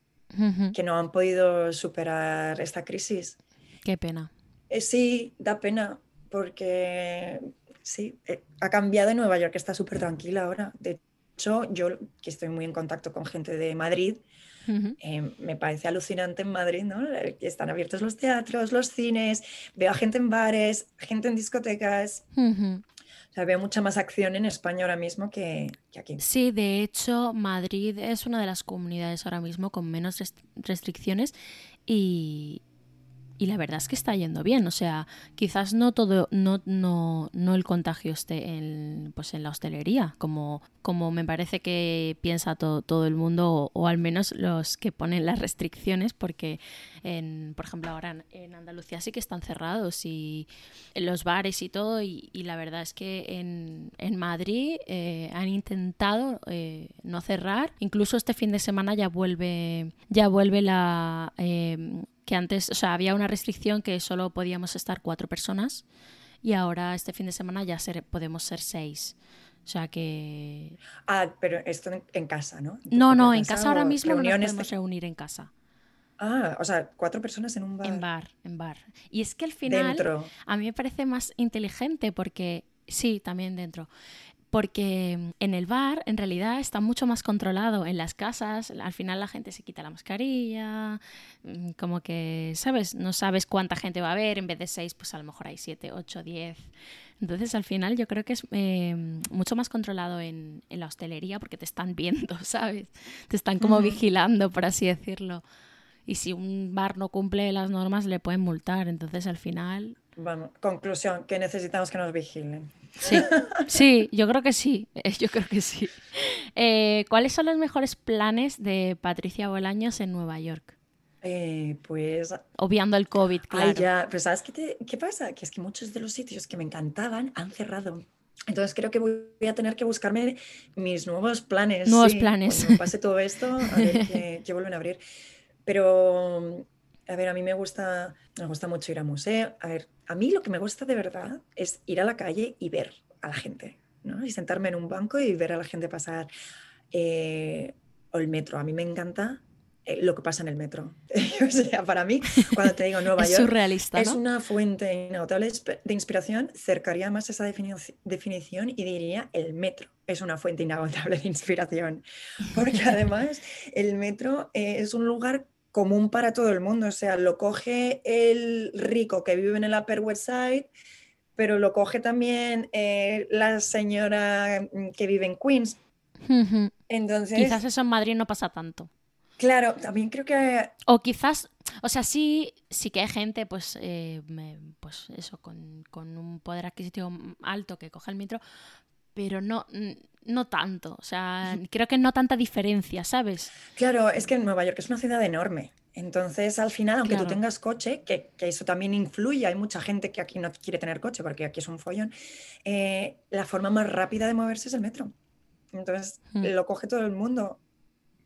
que no han podido superar esta crisis. Qué pena. Eh, sí, da pena porque sí, eh, ha cambiado en Nueva York, está súper tranquila ahora. De hecho, yo que estoy muy en contacto con gente de Madrid, Em, me parece alucinante en Madrid, ¿no? Que están abiertos los teatros, los cines, veo a gente en bares, gente en discotecas. O sea, veo mucha más acción en España ahora mismo que, que, aquí. Sí, de hecho, Madrid es una de las comunidades ahora mismo con menos restricciones y, y la verdad es que está yendo bien. O sea, quizás no todo, no, no, no el contagio esté en, pues en la hostelería, como, como me parece que piensa todo, todo el mundo, o, al menos los que ponen las restricciones, porque en, por ejemplo, ahora en, Andalucía sí que están cerrados y en los bares y todo, y, la verdad es que en, en Madrid eh, han intentado eh, no cerrar. Incluso este fin de semana ya vuelve, ya vuelve la eh, que antes, o sea, había una restricción que solo podíamos estar cuatro personas y ahora este fin de semana ya ser, podemos ser seis. O sea que... Ah, pero esto en, casa, ¿no? No, no, en casa ahora mismo no nos podemos reunir en casa. Ah, o sea, cuatro personas en un bar. En bar, en bar. Y es que al final dentro. a mí me parece más inteligente porque, sí, también dentro porque en el bar en realidad está mucho más controlado. En las casas, al final la gente se quita la mascarilla, mm, como que, ¿sabes? No sabes cuánta gente va a haber, en vez de seis, pues a lo mejor hay siete, ocho, diez. Entonces al final yo creo que es eh, mucho más controlado en, la hostelería porque te están viendo, ¿sabes? Te están como vigilando, por así decirlo. Y si un bar no cumple las normas, le pueden multar. Entonces al final... Bueno, conclusión, que necesitamos que nos vigilen. Sí, sí, yo creo que sí, yo creo que sí. Eh, ¿Cuáles son los mejores planes de Patricia Bolaños en Nueva York? Eh, pues... Obviando el COVID, claro. Ay, ya, pero ¿sabes qué, qué pasa? Que es que muchos de los sitios que me encantaban han cerrado. Entonces creo que voy a tener que buscarme mis nuevos planes. Nuevos planes. Cuando pase todo esto, a ver qué, vuelven a abrir. Pero, a ver, a mí me gusta, me gusta mucho ir a museo. A ver, a mí lo que me gusta de verdad es ir a la calle y ver a la gente, ¿no? Y sentarme en un banco y ver a la gente pasar. Eh, o el metro. A mí me encanta eh, lo que pasa en el metro. o sea, para mí, cuando te digo Nueva es York, surrealista, es una fuente inagotable de inspiración. Cercaría más esa definición y diría el metro es una fuente inagotable de inspiración. Porque además el metro eh, es un lugar común para todo el mundo. O sea, lo coge el rico que vive en el Upper West Side, pero lo coge también eh, la señora mm, que vive en Queens. Entonces, quizás eso en Madrid no pasa tanto. Claro, también creo que... O quizás, o sea, sí, sí que hay gente, pues, eh, pues eso, con, con, un poder adquisitivo alto que coge el metro, pero no, no tanto. O sea, creo que no tanta diferencia, ¿sabes? Claro, es que Nueva York es una ciudad enorme. Entonces, al final, aunque tú tengas coche, que, eso también influye, hay mucha gente que aquí no quiere tener coche porque aquí es un follón, eh, la forma más rápida de moverse es el metro. Entonces, lo coge todo el mundo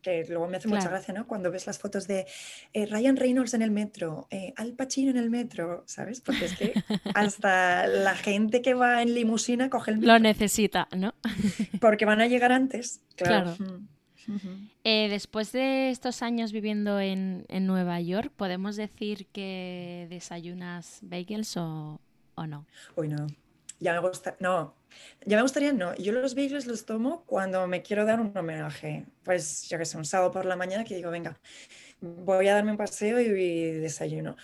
que luego me hace mucha gracia, ¿no? Cuando ves las fotos de eh, Ryan Reynolds en el metro, eh, Al Pacino en el metro, ¿sabes? Porque es que hasta la gente que va en limusina coge el metro. Lo necesita, ¿no? Porque van a llegar antes, claro. Eh, después de estos años viviendo en, Nueva York, ¿podemos decir que desayunas bagels o, o no? Uy, no. Ya me gusta, no, ya me gustaría, no, yo los bagels los tomo cuando me quiero dar un homenaje, pues yo que sé, un sábado por la mañana que digo, venga, voy a darme un paseo y, desayuno.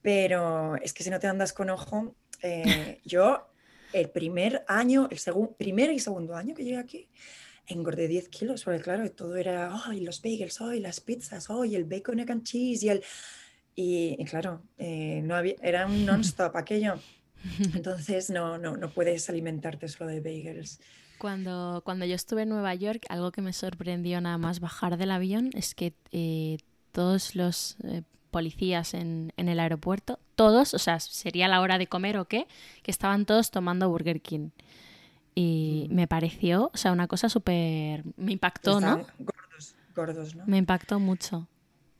Pero es que si no te andas con ojo, eh, yo el primer año, el segundo, primer y segundo año que llegué aquí, engordé 10 kilos, porque claro, todo era, ay, los bagels, ay, las pizzas, ay, el bacon egg and cheese y el... Y, claro, eh, no había, era un non-stop aquello. Entonces no, no, no puedes alimentarte solo de bagels. Cuando, cuando yo estuve en Nueva York, algo que me sorprendió nada más bajar del avión es que eh, todos los eh, policías en, en, el aeropuerto, todos, o sea, sería la hora de comer o qué, que estaban todos tomando Burger King. Y mm. me pareció, o sea, una cosa súper... Me impactó, ¿no? Gordos, gordos, ¿no? Me impactó mucho.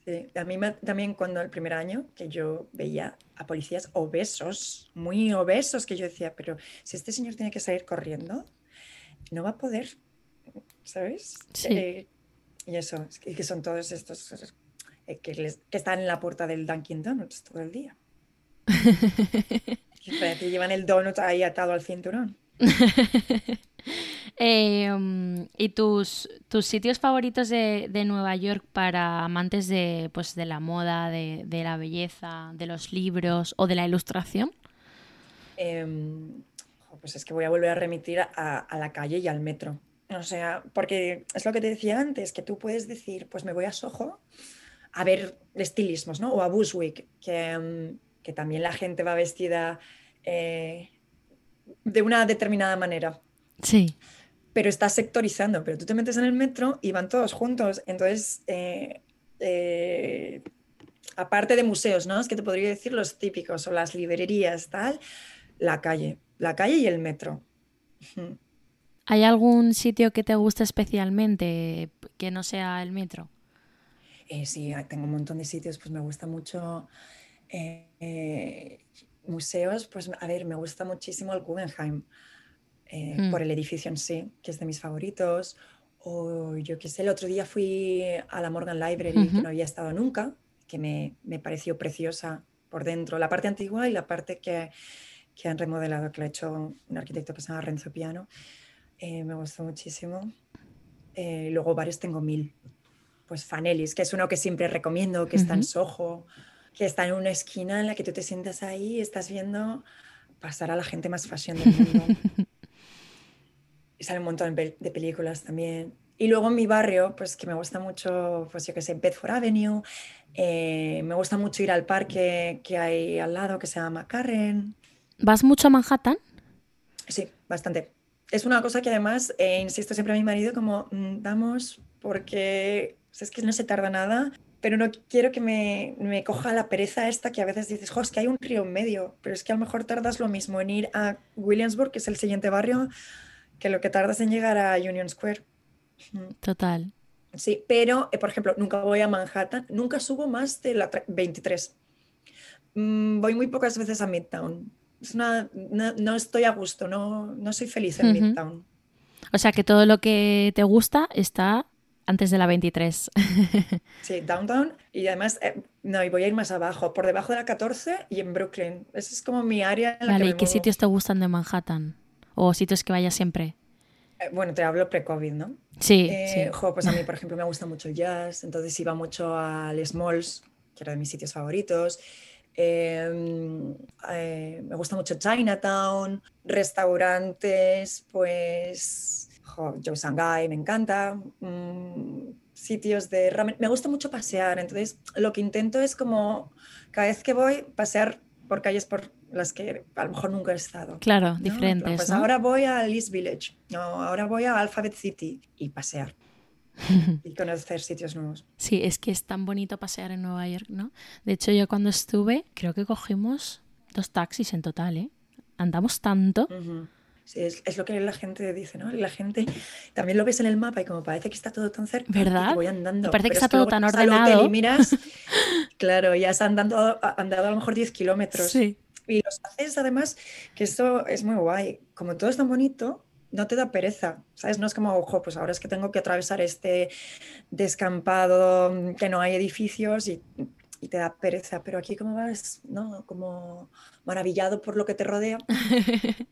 Sí, a mí también cuando el primer año que yo veía a policías obesos, muy obesos, que yo decía, pero si este señor tiene que salir corriendo, no va a poder, ¿sabes? Sí. Eh, y eso, que son todos estos eh, que, están en la puerta del Dunkin' Donuts todo el día. que llevan el donut ahí atado al cinturón. Em, ¿Y tus, tus sitios favoritos de, Nueva York para amantes de, pues, de la moda, de, la belleza, de los libros o de la ilustración? Em, pues es que voy a volver a remitir a, la calle y al metro. O sea, porque es lo que te decía antes, que tú puedes decir, pues me voy a Soho a ver estilismos, ¿no? O a Bushwick, que, mm, que también la gente va vestida eh, de una determinada manera. Sí. Pero está sectorizando, pero tú te metes en el metro y van todos juntos. Entonces, eh, eh, aparte de museos, ¿no? Es que te podría decir los típicos o las librerías, tal, la calle, la calle y el metro. ¿Hay algún sitio que te guste especialmente que no sea el metro? Eh, sí, tengo un montón de sitios, pues me gusta mucho eh, museos, pues a ver, me gusta muchísimo el Guggenheim eh, mm. por el edificio en sí, que es de mis favoritos. O yo qué sé, el otro día fui a la Morgan Library, que no había estado nunca, que me, me, pareció preciosa por dentro, la parte antigua y la parte que, que han remodelado, que lo ha hecho un arquitecto que se llama Renzo Piano. me gustó muchísimo. luego bares tengo mil pues Fanelis, que es uno que siempre recomiendo, que está en Soho, que está en una esquina en la que tú te sientas ahí y estás viendo pasar a la gente más fashion del mundo. y sale un montón de películas también. Y luego en mi barrio, pues que me gusta mucho, pues yo que sé, Bedford Avenue, eh, me gusta mucho ir al parque que hay al lado que se llama Carren. ¿Vas mucho a Manhattan? Sí, bastante. Es una cosa que además, eh, insisto siempre a mi marido, como, mm, vamos, porque es que no se tarda nada, pero no quiero que me, me, coja la pereza esta que a veces dices, jo, es que hay un río en medio, pero es que a lo mejor tardas lo mismo en ir a Williamsburg, que es el siguiente barrio, que lo que tardas en llegar a Union Square. Total. Sí, pero, eh, por ejemplo, nunca voy a Manhattan, nunca subo más de la 23. Mm, voy muy pocas veces a Midtown. Es una, no, estoy a gusto, no, no soy feliz en Midtown. O sea que todo lo que te gusta está antes de la 23. sí, downtown. Y además, eh, no, y voy a ir más abajo, por debajo de la 14 y en Brooklyn. Esa es como mi área. En la vale, ¿y qué sitios te gustan de Manhattan? ¿O sitios que vayas siempre? Eh, bueno, te hablo pre-COVID, ¿no? Sí, eh, pues a mí, por ejemplo, me gusta mucho el jazz, entonces iba mucho al Smalls, que era de mis sitios favoritos. Em, me gusta mucho Chinatown, restaurantes, pues Joe Shanghai me encanta, mm, sitios de ramen. Me gusta mucho pasear, entonces lo que intento es como cada vez que voy pasear por calles por las que a lo mejor nunca he estado. Claro, diferentes. Pues ahora voy a East Village, no, ahora voy a Alphabet City y pasear. y conocer sitios nuevos. Sí, es que es tan bonito pasear en Nueva York, ¿no? De hecho, yo cuando estuve, creo que cogimos dos taxis en total, ¿eh? Andamos tanto es, lo que la gente dice, ¿no? La gente también lo ves en el mapa y como parece que está todo tan cerca, ¿verdad? voy andando. parece que está todo tan ordenado. Y miras, claro, ya has andado, andado a lo mejor 10 kilómetros. Sí. Y los haces además, que esto es muy guay. Como todo es tan bonito, no te da pereza, ¿sabes? No es como, ojo, pues ahora es que tengo que atravesar este descampado, que no hay edificios y y te da pereza, pero aquí como vas, ¿no? Como maravillado por lo que te rodea.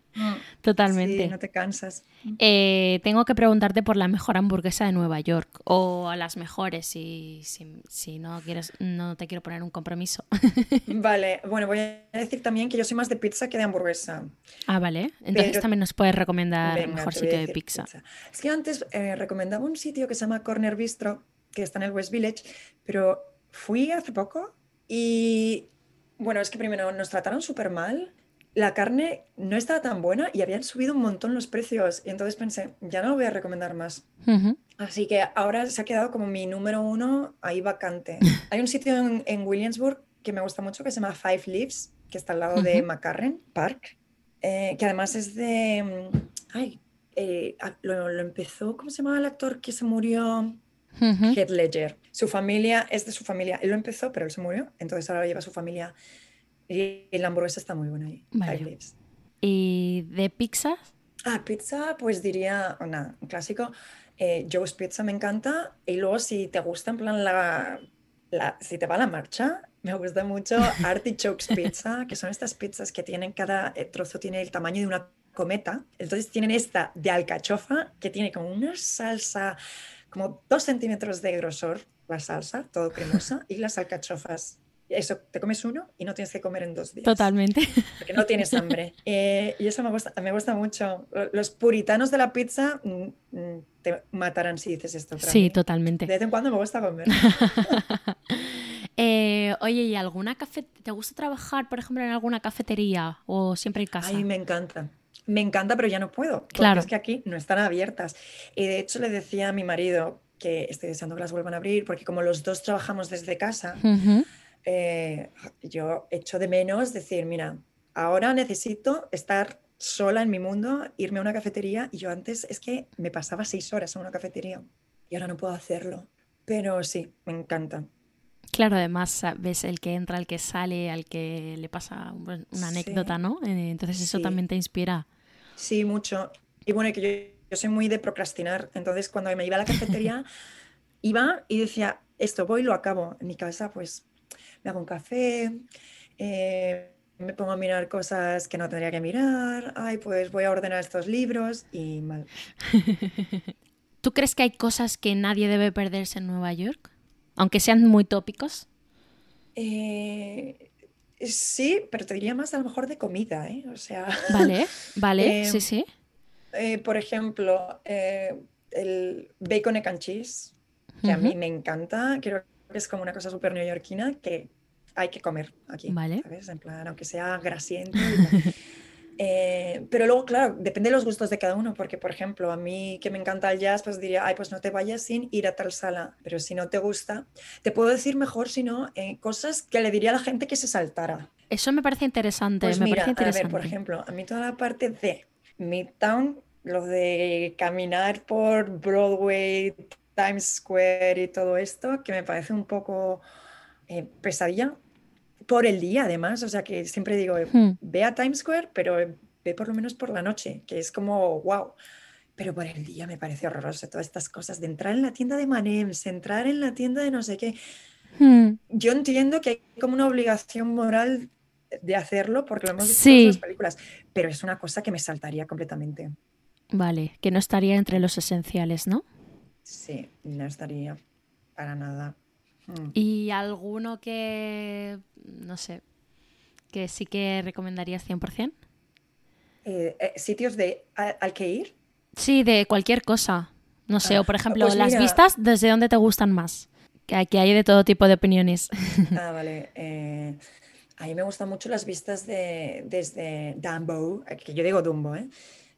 Totalmente. Sí, no te cansas. Eh, tengo que preguntarte por la mejor hamburguesa de Nueva York o a las mejores, si, si, no quieres, no te quiero poner un compromiso. vale, bueno, voy a decir también que yo soy más de pizza que de hamburguesa. Ah, vale. Entonces también nos puedes recomendar el mejor sitio de pizza. Es que antes eh, recomendaba un sitio que se llama Corner Bistro, que está en el West Village, pero Fui hace poco y, bueno, es que primero nos trataron súper mal. La carne no estaba tan buena y habían subido un montón los precios. Y entonces pensé, ya no lo voy a recomendar más. Así que ahora se ha quedado como mi número uno ahí vacante. Hay un sitio en, Williamsburg que me gusta mucho que se llama Five Leaves, que está al lado de McCarren Park, eh, que además es de... Mm, ay, eh, lo, lo, empezó, ¿cómo se llamaba el actor que se murió? Heath Ledger. Su familia es de su familia. Él lo empezó, pero él se murió. Entonces ahora lo lleva su familia. Y la hamburguesa está muy buena ahí. ¿Y de pizza? Ah, pizza, pues diría, una, un clásico. Eh, Joe's Pizza me encanta. Y luego, si te gusta, en plan, la, la, si te va la marcha, me gusta mucho Artichokes Pizza, que son estas pizzas que tienen, cada eh, trozo tiene el tamaño de una cometa. Entonces tienen esta de alcachofa, que tiene como una salsa como dos centímetros de grosor la salsa, todo cremosa, y las alcachofas. eso, te comes uno y no tienes que comer en dos días. Totalmente. Porque no tienes hambre. Eh, y eso me gusta, me gusta mucho. Los puritanos de la pizza mm, mm, te matarán si dices esto. Sí, totalmente. De vez en cuando me gusta comer. Eh, oye, ¿y alguna cafe te gusta trabajar, por ejemplo, en alguna cafetería o siempre en casa? Ay, me encanta. Me encanta, pero ya no puedo. Claro. es que aquí no están abiertas. Y de hecho le decía a mi marido que estoy deseando que las vuelvan a abrir, porque como los dos trabajamos desde casa, eh, yo echo de menos decir, mira, ahora necesito estar sola en mi mundo, irme a una cafetería. Y yo antes es que me pasaba seis horas en una cafetería y ahora no puedo hacerlo. Pero sí, me encanta. Claro, además ves el que entra, el que sale, al que le pasa una anécdota, ¿no? Eh, entonces eso también te inspira. Sí, mucho. Y bueno, que yo, yo, soy muy de procrastinar. Entonces cuando me iba a la cafetería, iba y decía, esto voy y lo acabo. En mi casa, pues me hago un café, eh, me pongo a mirar cosas que no tendría que mirar, ay, pues voy a ordenar estos libros y mal. ¿Tú crees que hay cosas que nadie debe perderse en Nueva York? Aunque sean muy tópicos. Eh, sí, pero te diría más a lo mejor de comida, ¿eh? O sea. Vale, vale, sí, sí. Por ejemplo, el bacon egg and cheese, que a mí me encanta. Creo es como una cosa súper neoyorquina que hay que comer aquí. Vale. ¿sabes? En plan, aunque sea grasiento. Eh, pero luego, claro, depende de los gustos de cada uno, porque, por ejemplo, a mí que me encanta el jazz, pues diría, ay, pues no te vayas sin ir a tal sala, pero si no te gusta, te puedo decir mejor, si no, eh, cosas que le diría a la gente que se saltara. Eso me parece interesante, pues me mira, parece interesante. A ver, por ejemplo, a mí toda la parte de Midtown, lo de caminar por Broadway, Times Square y todo esto, que me parece un poco eh, pesadilla por el día, además. O sea, que siempre digo, hmm. ve a Times Square, pero ve por lo menos por la noche, que es como, wow. Pero por el día me parece horroroso todas estas cosas de entrar en la tienda de Manems, entrar en la tienda de no sé qué. Hmm. Yo entiendo que hay como una obligación moral de hacerlo porque lo hemos visto en las películas, pero es una cosa que me saltaría completamente. Vale, que no estaría entre los esenciales, ¿no? Sí, no estaría para nada. Mm. ¿Y alguno que, no sé, que sí que recomendarías 100%? Eh, eh, ¿Sitios de al que ir? Sí, de cualquier cosa. No sé, o por ah, ejemplo, pues las vistas, ¿desde dónde te gustan más? Que aquí hay de todo tipo de opiniones. Ah, vale. Eh, a mí me gustan mucho las vistas de, desde Dumbo, que yo digo Dumbo, ¿eh?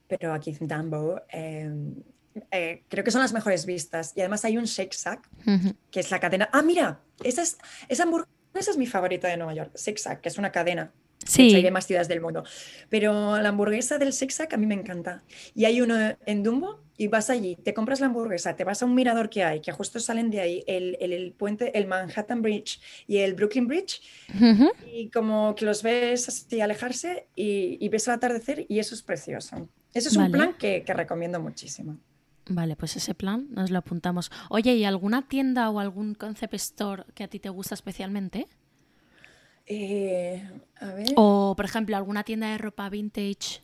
pero aquí Dumbo eh, creo que son las mejores vistas. Y además hay un Shake Shack, que es la cadena. Ah, mira, esa, es, esa hamburguesa es mi favorita de Nueva York, Shake Shack, que es una cadena. Sí. hay de más ciudades del mundo. Pero la hamburguesa del Shake Shack a mí me encanta. Y hay uno en Dumbo y vas allí, te compras la hamburguesa, te vas a un mirador que hay, que justo salen de ahí, el, el, puente, el Manhattan Bridge y el Brooklyn Bridge, y como que los ves así alejarse y, y, ves el atardecer y eso es precioso. Eso es un plan que, que recomiendo muchísimo. Vale, pues ese plan nos lo apuntamos. Oye, ¿y alguna tienda o algún concept store que a ti te gusta especialmente? Eh, a ver. O, por ejemplo, alguna tienda de ropa vintage.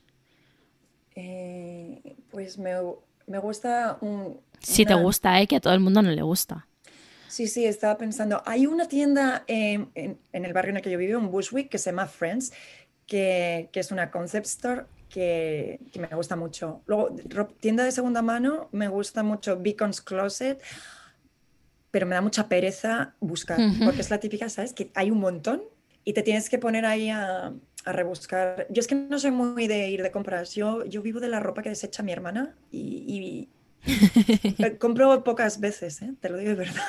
Eh, pues me, gusta un. Si te gusta, ¿eh? Que a todo el mundo no le gusta. Sí, sí, estaba pensando. Hay una tienda en, el barrio en el que yo vivo, en Bushwick, que se llama Friends, que, que es una concept store que, me gusta mucho. Luego, tienda de segunda mano, me gusta mucho Beacon's Closet, pero me da mucha pereza buscar, porque es la típica, ¿sabes? Que hay un montón y te tienes que poner ahí a, rebuscar. Yo es que no soy muy de ir de compras, yo, yo vivo de la ropa que desecha mi hermana y, compro pocas veces, ¿eh? te lo digo de verdad.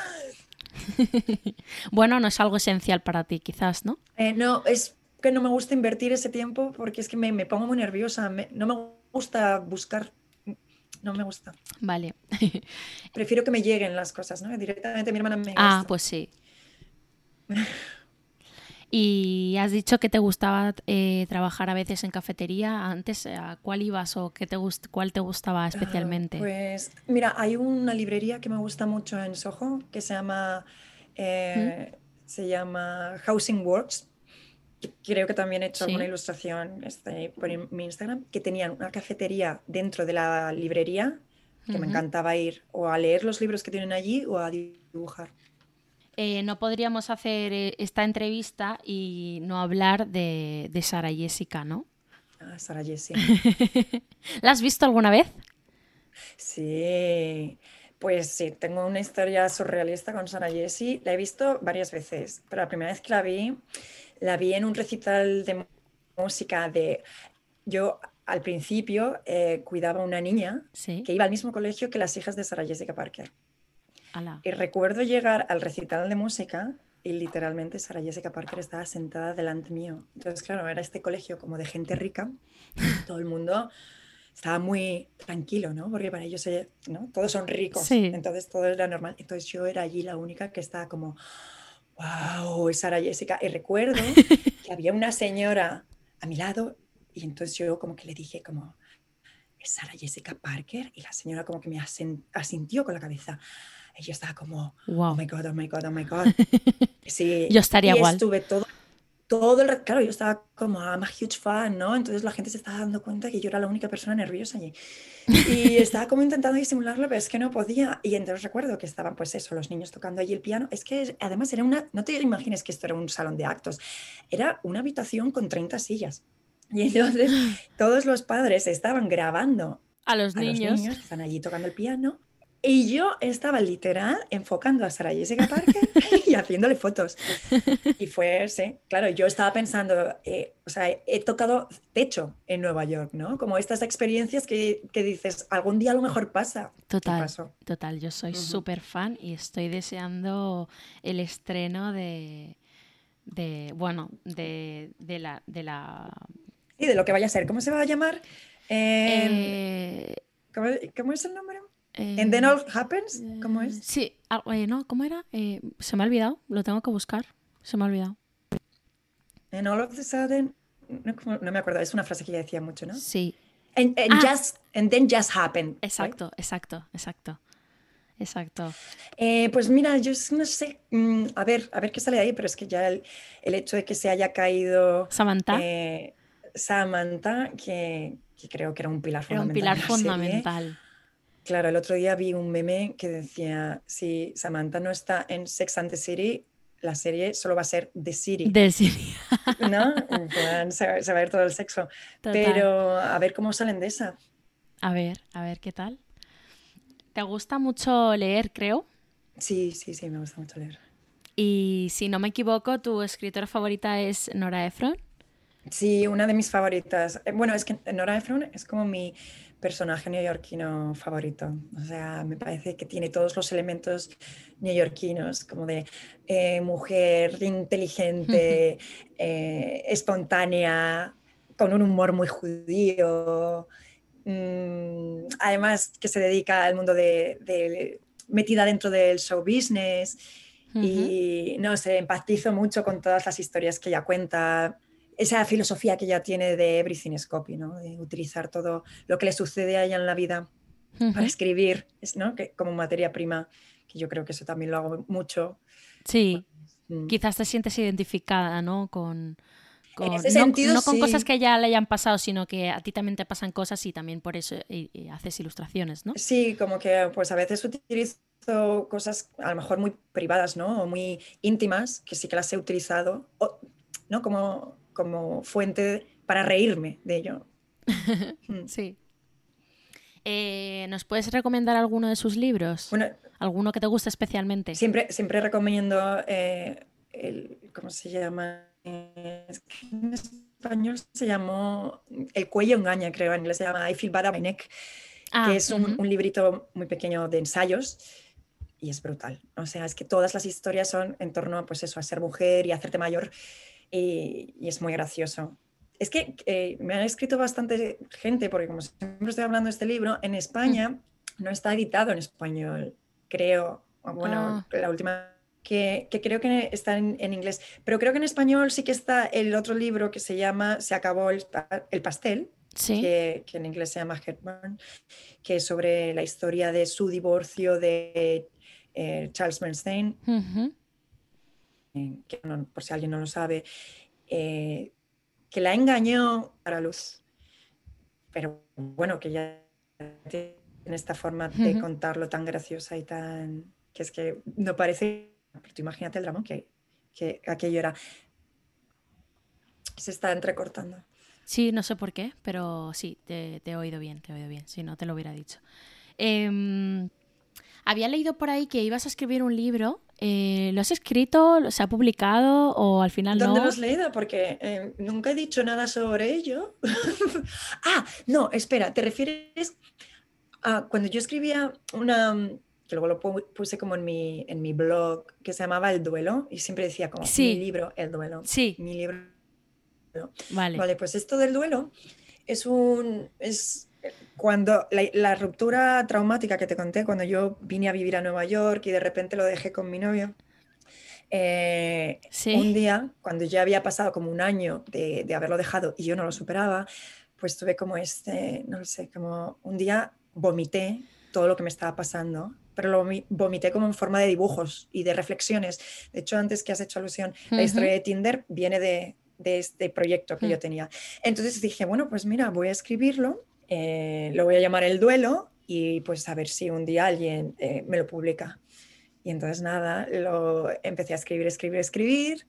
bueno, no es algo esencial para ti, quizás, ¿no? Eh, no, es que no me gusta invertir ese tiempo porque es que me, me pongo muy nerviosa. no me gusta buscar. No me gusta. Vale. Prefiero que me lleguen las cosas, ¿no? Directamente mi hermana me. Ah, pues sí. Y has dicho que te gustaba eh, trabajar a veces en cafetería. Antes, ¿a cuál ibas o qué te cuál te gustaba ah, especialmente? pues mira, hay una librería que me gusta mucho en Soho que se llama, eh, se llama Housing Works creo que también he hecho alguna ilustración este, por mi Instagram, que tenían una cafetería dentro de la librería, que me encantaba ir o a leer los libros que tienen allí o a dibujar. Eh, no podríamos hacer eh, esta entrevista y no hablar de, de Sara Jessica, ¿no? Ah, Sara Jessica. ¿La has visto alguna vez? Sí, pues sí, tengo una historia surrealista con Sara Jessie. La he visto varias veces, pero la primera vez que la vi, la vi en un recital de música de... Yo al principio eh, cuidaba a una niña que iba al mismo colegio que las hijas de Sara Jessica Parker. Y recuerdo llegar al recital de música y literalmente Sara Jessica Parker estaba sentada delante mío. Entonces, claro, era este colegio como de gente rica. Todo el mundo estaba muy tranquilo, ¿no? Porque para ellos, eh, ¿no? Todos son ricos. Entonces todo era normal. Entonces yo era allí la única que estaba como, wow, Sara Jessica. Y recuerdo que había una señora a mi lado y entonces yo como que le dije como, ¿es Sara Jessica Parker? Y la señora como que me asintió con la cabeza. Y yo estaba como, oh my God, oh my God, oh my God. Sí, yo estaría y igual. Estuve todo, todo el claro, yo estaba como, I'm a huge fan, ¿no? Entonces la gente se estaba dando cuenta que yo era la única persona nerviosa allí. Y estaba como intentando disimularlo, pero es que no podía. Y entonces recuerdo que estaban, pues eso, los niños tocando allí el piano. Es que además era una, no te imagines que esto era un salón de actos, era una habitación con 30 sillas. Y entonces todos los padres estaban grabando a los niños. Los niños están allí tocando el piano y yo estaba literal enfocando a Sarah Jessica Parker y haciéndole fotos. Y fue, sí, claro, yo estaba pensando, eh, o sea, he tocado techo en Nueva York, ¿no? Como estas experiencias que, que dices, algún día a lo mejor pasa. Total, total, yo soy súper fan y estoy deseando el estreno de, de bueno, de, de, la, de la... Y de lo que vaya a ser, ¿cómo se va a llamar? Eh, ¿cómo, ¿Cómo es el nombre? ¿En Then All Happens? ¿Cómo es? Sí, eh, no, ¿cómo era? Eh, se me ha olvidado, lo tengo que buscar. Se me ha olvidado. En All of the Sudden, no, me acuerdo, es una frase que ya decía mucho, ¿no? Sí. And, ah. just, and then just happened. Exacto, exacto, exacto. Exacto. Eh, pues mira, yo no sé, mm, a ver, a ver qué sale de ahí, pero es que ya el, hecho de que se haya caído Samantha, Samantha que, creo que era un pilar fundamental. Era un pilar fundamental. Claro, el otro día vi un meme que decía, si Samantha no está en Sex and the City, la serie solo va a ser The City. The City. ¿No? se, va a ver todo el sexo. Pero a ver cómo salen de esa. A ver, a ver qué tal. ¿Te gusta mucho leer, creo? Sí, sí, sí, me gusta mucho leer. Y si no me equivoco, tu escritora favorita es Nora Ephron. Sí, una de mis favoritas. Eh, bueno, es que Nora Ephron es como mi personaje neoyorquino favorito. O sea, me parece que tiene todos los elementos neoyorquinos, como de eh, mujer inteligente, eh, espontánea, con un humor muy judío. Mm, además, que se dedica al mundo de, metida dentro del show business. Y no sé, empatizo mucho con todas las historias que ella cuenta esa filosofía que ya tiene de Everything is Copy, ¿no? de utilizar todo lo que le sucede a ella en la vida para escribir, ¿no? que, como materia prima, que yo creo que eso también lo hago mucho. Sí, mm. quizás te sientes identificada ¿no? con, en ese sentido, no, con cosas que ya le hayan pasado, sino que a ti también te pasan cosas y también por eso haces ilustraciones, ¿no? Sí, como que pues a veces utilizo cosas a lo mejor muy privadas, ¿no? O muy íntimas, que sí que las he utilizado, ¿no? Como como fuente para reírme de ello. Sí. Eh, ¿Nos puedes recomendar alguno de sus libros? Bueno, ¿Alguno que te guste especialmente? Siempre, siempre recomiendo, eh, el, ¿cómo se llama? en español se llamó El cuello engaña, creo, en inglés se llama I Feel Bad My Neck, ah, que es un, librito muy pequeño de ensayos y es brutal. O sea, es que todas las historias son en torno pues eso, a ser mujer y hacerte mayor y, es muy gracioso. Es que eh, me han escrito bastante gente, porque como siempre estoy hablando de este libro, en España no está editado en español, creo. Bueno, ah. la última que, que, creo que está en, inglés, pero creo que en español sí que está el otro libro que se llama Se acabó el, el pastel, que, que, en inglés se llama Hepburn, que es sobre la historia de su divorcio de eh, Charles Bernstein. Que por si alguien no lo sabe, eh, que la engañó para luz. Pero bueno, que ya tiene esta forma de contarlo tan graciosa y tan... que es que no parece Pero tú imagínate el drama que, que aquello era. Se está entrecortando. Sí, no sé por qué, pero sí, te, he oído bien, te he oído bien. Si no, te lo hubiera dicho. Em, había leído por ahí que ibas a escribir un libro. Eh, ¿Lo has escrito? ¿Se ha publicado o al final no? ¿Dónde lo has leído? Porque eh, nunca he dicho nada sobre ello. ah, no, espera, ¿te refieres a cuando yo escribía una que luego lo puse como en mi, en mi blog, que se llamaba El Duelo, y siempre decía como mi libro, El Duelo. Sí. Mi libro. Vale. Vale, pues esto del duelo es un. Es cuando la, ruptura traumática que te conté, cuando yo vine a vivir a Nueva York y de repente lo dejé con mi novio. Eh, un día, cuando ya había pasado como un año de, de haberlo dejado y yo no lo superaba, pues tuve como este, no sé, como un día vomité todo lo que me estaba pasando pero lo vomité como en forma de dibujos y de reflexiones. De hecho, antes que has hecho alusión, la historia de Tinder viene de, de este proyecto que yo mm. tenía. Entonces dije, bueno, pues mira, voy a escribirlo, eh, lo voy a llamar El Duelo y pues a ver si un día alguien eh, me lo publica. Y entonces nada, lo empecé a escribir, escribir, escribir.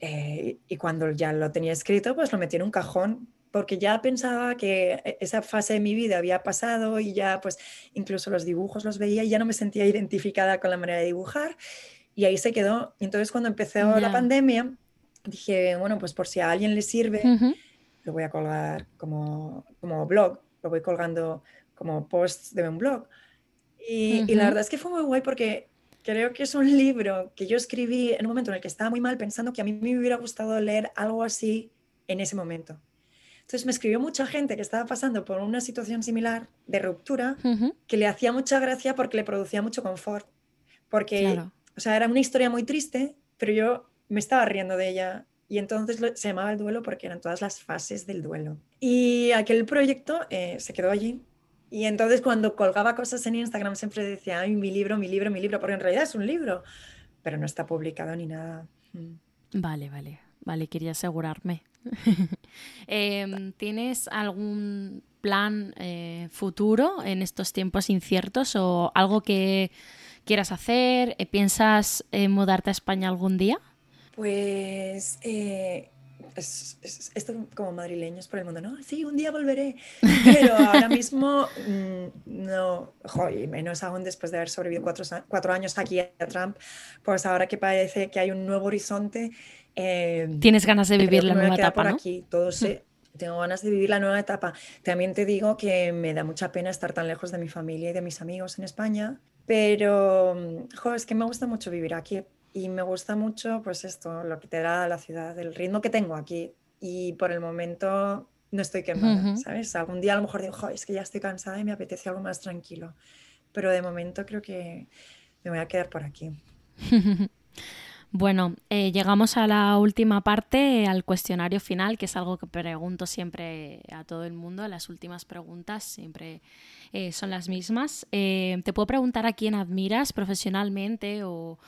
Eh, y cuando ya lo tenía escrito, pues lo metí en un cajón porque ya pensaba que e, esa fase de mi vida había pasado y ya pues incluso los dibujos los veía y ya no me sentía identificada con la manera de dibujar y ahí se quedó. Y entonces cuando empezó la pandemia dije, bueno, pues por si a alguien le sirve, lo voy a colgar como, como blog, lo voy colgando como posts de un blog. Y, y la verdad es que fue muy guay porque creo que es un libro que yo escribí en un momento en el que estaba muy mal pensando que a mí me hubiera gustado leer algo así en ese momento. Entonces me escribió mucha gente que estaba pasando por una situación similar de ruptura, que le hacía mucha gracia porque le producía mucho confort. Porque, o sea, era una historia muy triste, pero yo me estaba riendo de ella. Y entonces se llamaba el duelo porque eran todas las fases del duelo. Y aquel proyecto eh, se quedó allí. Y entonces cuando colgaba cosas en Instagram siempre decía, ay, mi libro, mi libro, mi libro, porque en realidad es un libro, pero no está publicado ni nada. Mm. Vale, vale, vale, quería asegurarme. Em, ¿Tienes algún plan eh, futuro en estos tiempos inciertos o algo que quieras hacer? Eh, ¿Piensas mudarte a España algún día? Pues eh, esto como madrileños por el mundo, ¿no? Sí, un día volveré, pero ahora mismo mm, no, y menos aún después de haber sobrevivido cuatro, cuatro, años aquí a Trump, pues ahora que parece que hay un nuevo horizonte, Em, Tienes ganas de vivir la nueva etapa, ¿no? aquí, todo tengo ganas de vivir la nueva etapa. También te digo que me da mucha pena estar tan lejos de mi familia y de mis amigos en España, pero jo, es que me gusta mucho vivir aquí y me gusta mucho pues esto, lo que te da la ciudad, el ritmo que tengo aquí y por el momento no estoy quemada, ¿sabes? Algún día a lo mejor digo, es que ya estoy cansada y me apetece algo más tranquilo, pero de momento creo que me voy a quedar por aquí. Bueno, eh, llegamos a la última parte, al cuestionario final, que es algo que pregunto siempre a todo el mundo. Las últimas preguntas siempre eh, son las mismas. Eh, ¿Te puedo preguntar a quién admiras profesionalmente o,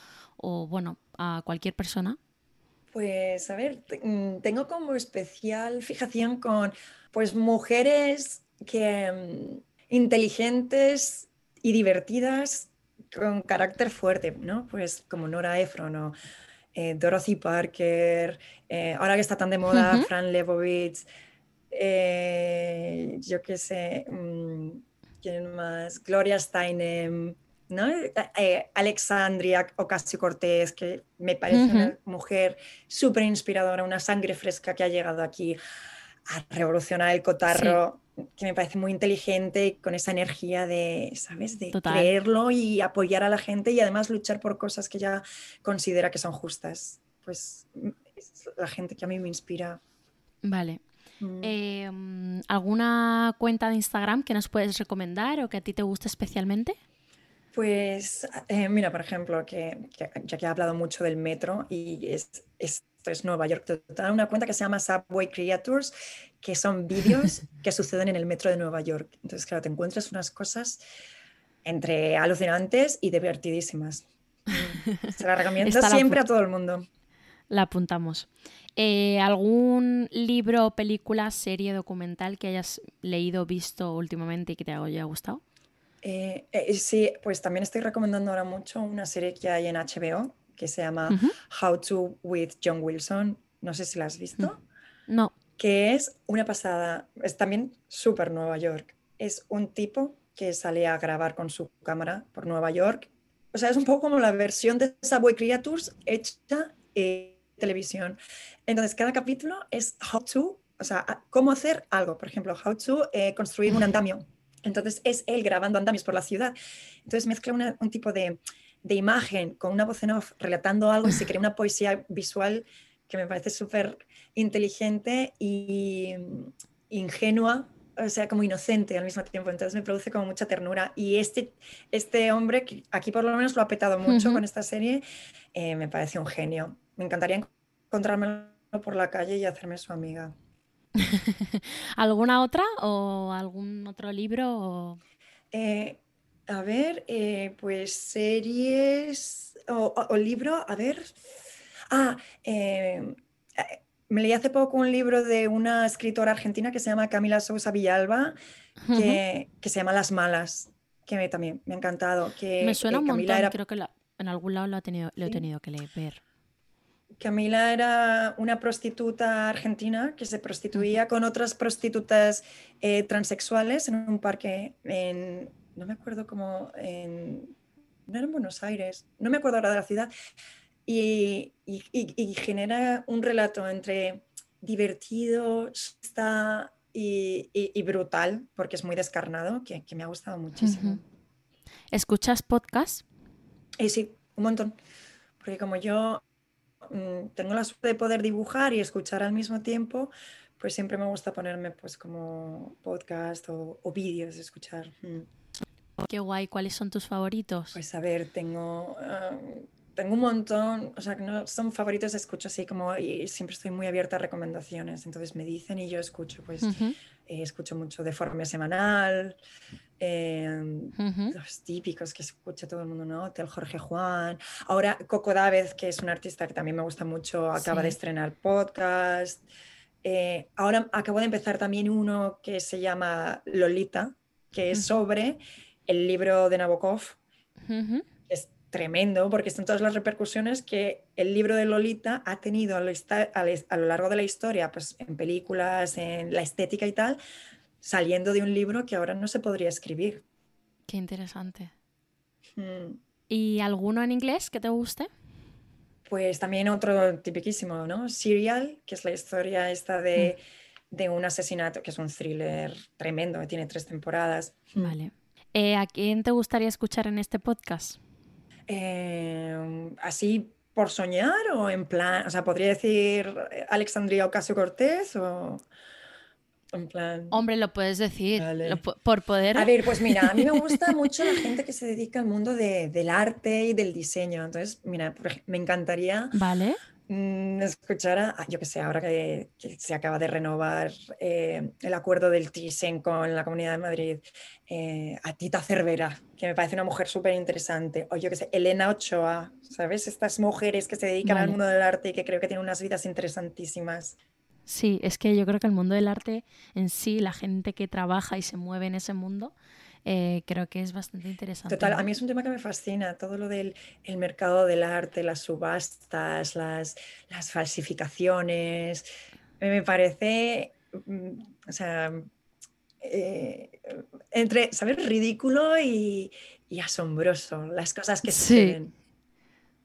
bueno, a cualquier persona? Pues a ver, mm, tengo como especial fijación con pues mujeres que mm, inteligentes y divertidas con carácter fuerte, ¿no? Pues como Nora Ephron o eh, Dorothy Parker, eh, ahora que está tan de moda, Fran Lebowitz, eh, yo qué sé, mm, ¿quién más? Gloria Steinem, ¿no? Alexandria Ocasio-Cortez, que me parece una mujer súper inspiradora, una sangre fresca que ha llegado aquí a revolucionar el cotarro que me parece muy inteligente con esa energía de, ¿sabes? De creerlo y apoyar a la gente y además luchar por cosas que ya considera que son justas. Pues es la gente que a mí me inspira. Vale. Mm. Em, ¿Alguna cuenta de Instagram que nos puedes recomendar o que a ti te guste especialmente? Pues eh, mira, por ejemplo, que, ya que he hablado mucho del metro y es, es es Nueva York Total, una cuenta que se llama Subway Creators, que son vídeos que suceden en el metro de Nueva York. Entonces, claro, te encuentras unas cosas entre alucinantes y divertidísimas. Se la recomiendo siempre a todo el mundo. La apuntamos. Eh, ¿Algún libro, película, serie, documental que hayas leído, visto últimamente y que te haya gustado? Eh, eh, sí, pues también estoy recomendando ahora mucho una serie que hay en HBO que se llama How to with John Wilson. No sé si la has visto. No. Que es una pasada. Es también súper Nueva York. Es un tipo que sale a grabar con su cámara por Nueva York. O sea, es un poco como la versión de Subway Creatures hecha en televisión. Entonces, cada capítulo es how to, o sea, cómo hacer algo. Por ejemplo, how to eh, construir un andamio. Entonces, es él grabando andamios por la ciudad. Entonces, mezcla un tipo de, de, imagen con una voz en off relatando algo y se crea una poesía visual que me parece súper inteligente y ingenua o sea, como inocente al mismo tiempo, entonces me produce como mucha ternura. Y este, este hombre, que aquí por lo menos lo ha petado mucho con esta serie, eh, me parece un genio. Me encantaría encontrármelo por la calle y hacerme su amiga. ¿Alguna otra o algún otro libro? Eh, a ver, eh, pues series o, o, libro, a ver. Ah, me leí hace poco un libro de una escritora argentina que se llama Camila Sousa Villalba, que, se llama Las Malas, que me, también me ha encantado. Que, me suena un montón, creo que en algún lado lo, ha tenido, he tenido que leer. Camila era una prostituta argentina que se prostituía con otras prostitutas eh, transexuales en un parque en, no me acuerdo cómo, en, no era en Buenos Aires, no me acuerdo ahora de la ciudad, y, genera un relato entre divertido está, y, brutal, porque es muy descarnado, que, me ha gustado muchísimo. ¿Escuchas podcast? Eh, sí, un montón. Porque como yo tengo la suerte de poder dibujar y escuchar al mismo tiempo, pues siempre me gusta ponerme pues como podcast o, vídeos de escuchar. Mm. Qué guay, ¿cuáles son tus favoritos? Pues a ver, tengo ah, tengo un montón, o sea, que no son favoritos, escucho así como, y siempre estoy muy abierta a recomendaciones, entonces me dicen y yo escucho, pues eh, escucho mucho de forma semanal, em, los típicos que escucha todo el mundo, ¿no? Hotel Jorge Juan, ahora Coco Dávez, que es un artista que también me gusta mucho, acaba de estrenar podcast, eh, ahora acabo de empezar también uno que se llama Lolita, que es sobre el libro de Nabokov tremendo porque están todas las repercusiones que el libro de Lolita ha tenido a lo, a lo, largo de la historia, pues en películas, en la estética y tal, saliendo de un libro que ahora no se podría escribir. Qué interesante. Hmm. ¿Y alguno en inglés que te guste? Pues también otro tipiquísimo, ¿no? Serial, que es la historia esta de, hmm. de un asesinato, que es un thriller tremendo, que tiene tres temporadas. Vale. Eh, ¿A quién te gustaría escuchar en este podcast? Em, así por soñar o en plan, o sea, podría decir eh, Alexandria Ocasio Cortés o en plan. Hombre, lo puedes decir por poder. A ver, pues mira, a mí me gusta mucho la gente que se dedica al mundo del arte y del diseño. Entonces, mira, me encantaría. Vale. Mm, escuchar a, yo que sé, ahora que, se acaba de renovar eh, el acuerdo del Thyssen con la Comunidad de Madrid, eh, a Tita Cervera, que me parece una mujer súper interesante, o yo que sé, Elena Ochoa, ¿sabes? Estas mujeres que se dedican al mundo del arte y que creo que tienen unas vidas interesantísimas. Sí, es que yo creo que el mundo del arte en sí, la gente que trabaja y se mueve en ese mundo, eh, creo que es bastante interesante. Total, a mí es un tema que me fascina, todo lo del el mercado del arte, las subastas, las, las falsificaciones. Me parece, mm, o sea, eh, entre, ¿sabes? Ridículo y, y, asombroso las cosas que suceden.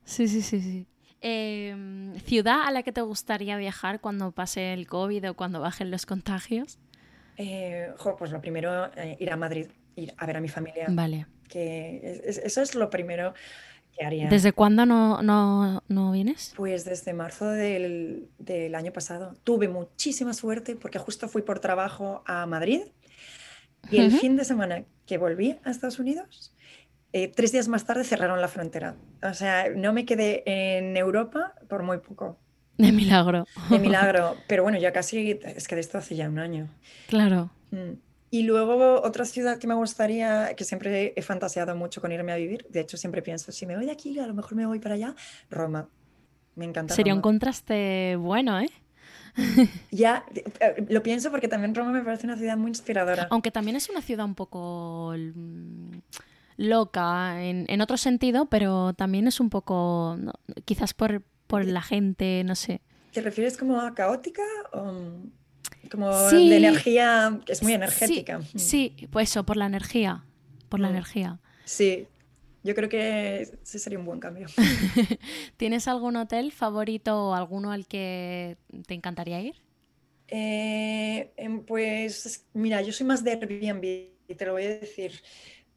Sí, sí, sí, sí. Em, ¿Ciudad a la que te gustaría viajar cuando pase el COVID o cuando bajen los contagios? Eh, pues lo primero, ir a Madrid ir a ver a mi familia. Vale. Que eso es lo primero que haría. ¿Desde cuándo no, no, no vienes? Pues desde marzo del, del, año pasado. Tuve muchísima suerte porque justo fui por trabajo a Madrid y el fin de semana que volví a Estados Unidos, eh, tres días más tarde cerraron la frontera. O sea, no me quedé en Europa por muy poco. De milagro. De milagro. Pero bueno, ya casi, es que de esto hace ya un año. Claro. Mm. Y luego otra ciudad que me gustaría, que siempre he fantaseado mucho con irme a vivir, de hecho siempre pienso, si me voy de aquí, a lo mejor me voy para allá, Roma. Me encanta. Sería un contraste bueno, ¿eh? ya, eh, lo pienso porque también Roma me parece una ciudad muy inspiradora. Aunque también es una ciudad un poco loca en, en, otro sentido, pero también es un poco, quizás por, por la gente, no sé. ¿Te refieres como a caótica o como de energía, que es muy energética? Sí, pues eso, por la energía, por la mm. energía. Sí, yo creo que ese sería un buen cambio. ¿Tienes algún hotel favorito o alguno al que te encantaría ir? Eh, em, pues mira, yo soy más de Airbnb, te lo voy a decir.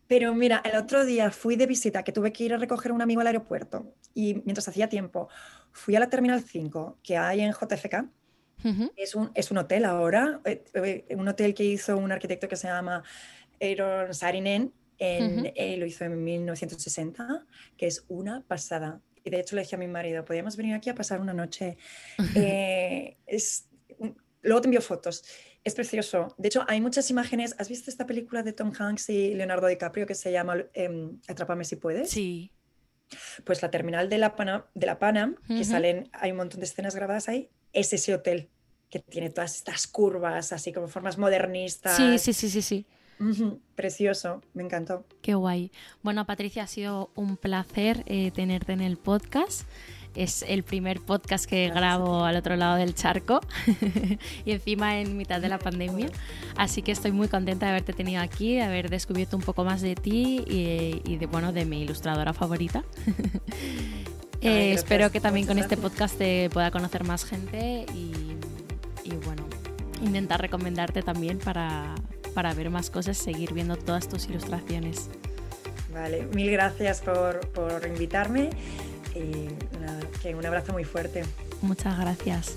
Pero mira, el otro día fui de visita, que tuve que ir a recoger a un amigo al aeropuerto y mientras hacía tiempo fui a la Terminal 5 que hay en JFK. Es, un, es un hotel ahora, eh, eh, un hotel que hizo un arquitecto que se llama Aaron Sarinen eh, lo hizo en 1960, que es una pasada. Y de hecho le dije a mi marido, podríamos venir aquí a pasar una noche. Eh, es, luego te envío fotos. Es precioso. De hecho, hay muchas imágenes. ¿Has visto esta película de Tom Hanks y Leonardo DiCaprio que se llama em, Atrápame si puedes? Sí. Pues la terminal de la, Pana, de la Panam, que salen, hay un montón de escenas grabadas ahí, es ese hotel que tiene todas estas curvas, así como formas modernistas. Sí, sí, sí, sí, sí. Precioso, me encantó. Qué guay. Bueno, Patricia, ha sido un placer eh, tenerte en el podcast. Es el primer podcast que grabo al otro lado del charco y encima en mitad de la pandemia. Así que estoy muy contenta de haberte tenido aquí, de haber descubierto un poco más de ti y, de, bueno, de mi ilustradora favorita. Eh, espero que también con este podcast te pueda conocer más gente y, y bueno, intentar recomendarte también para, para ver más cosas, seguir viendo todas tus ilustraciones. Vale, mil gracias por, por invitarme y que un abrazo muy fuerte. Muchas gracias.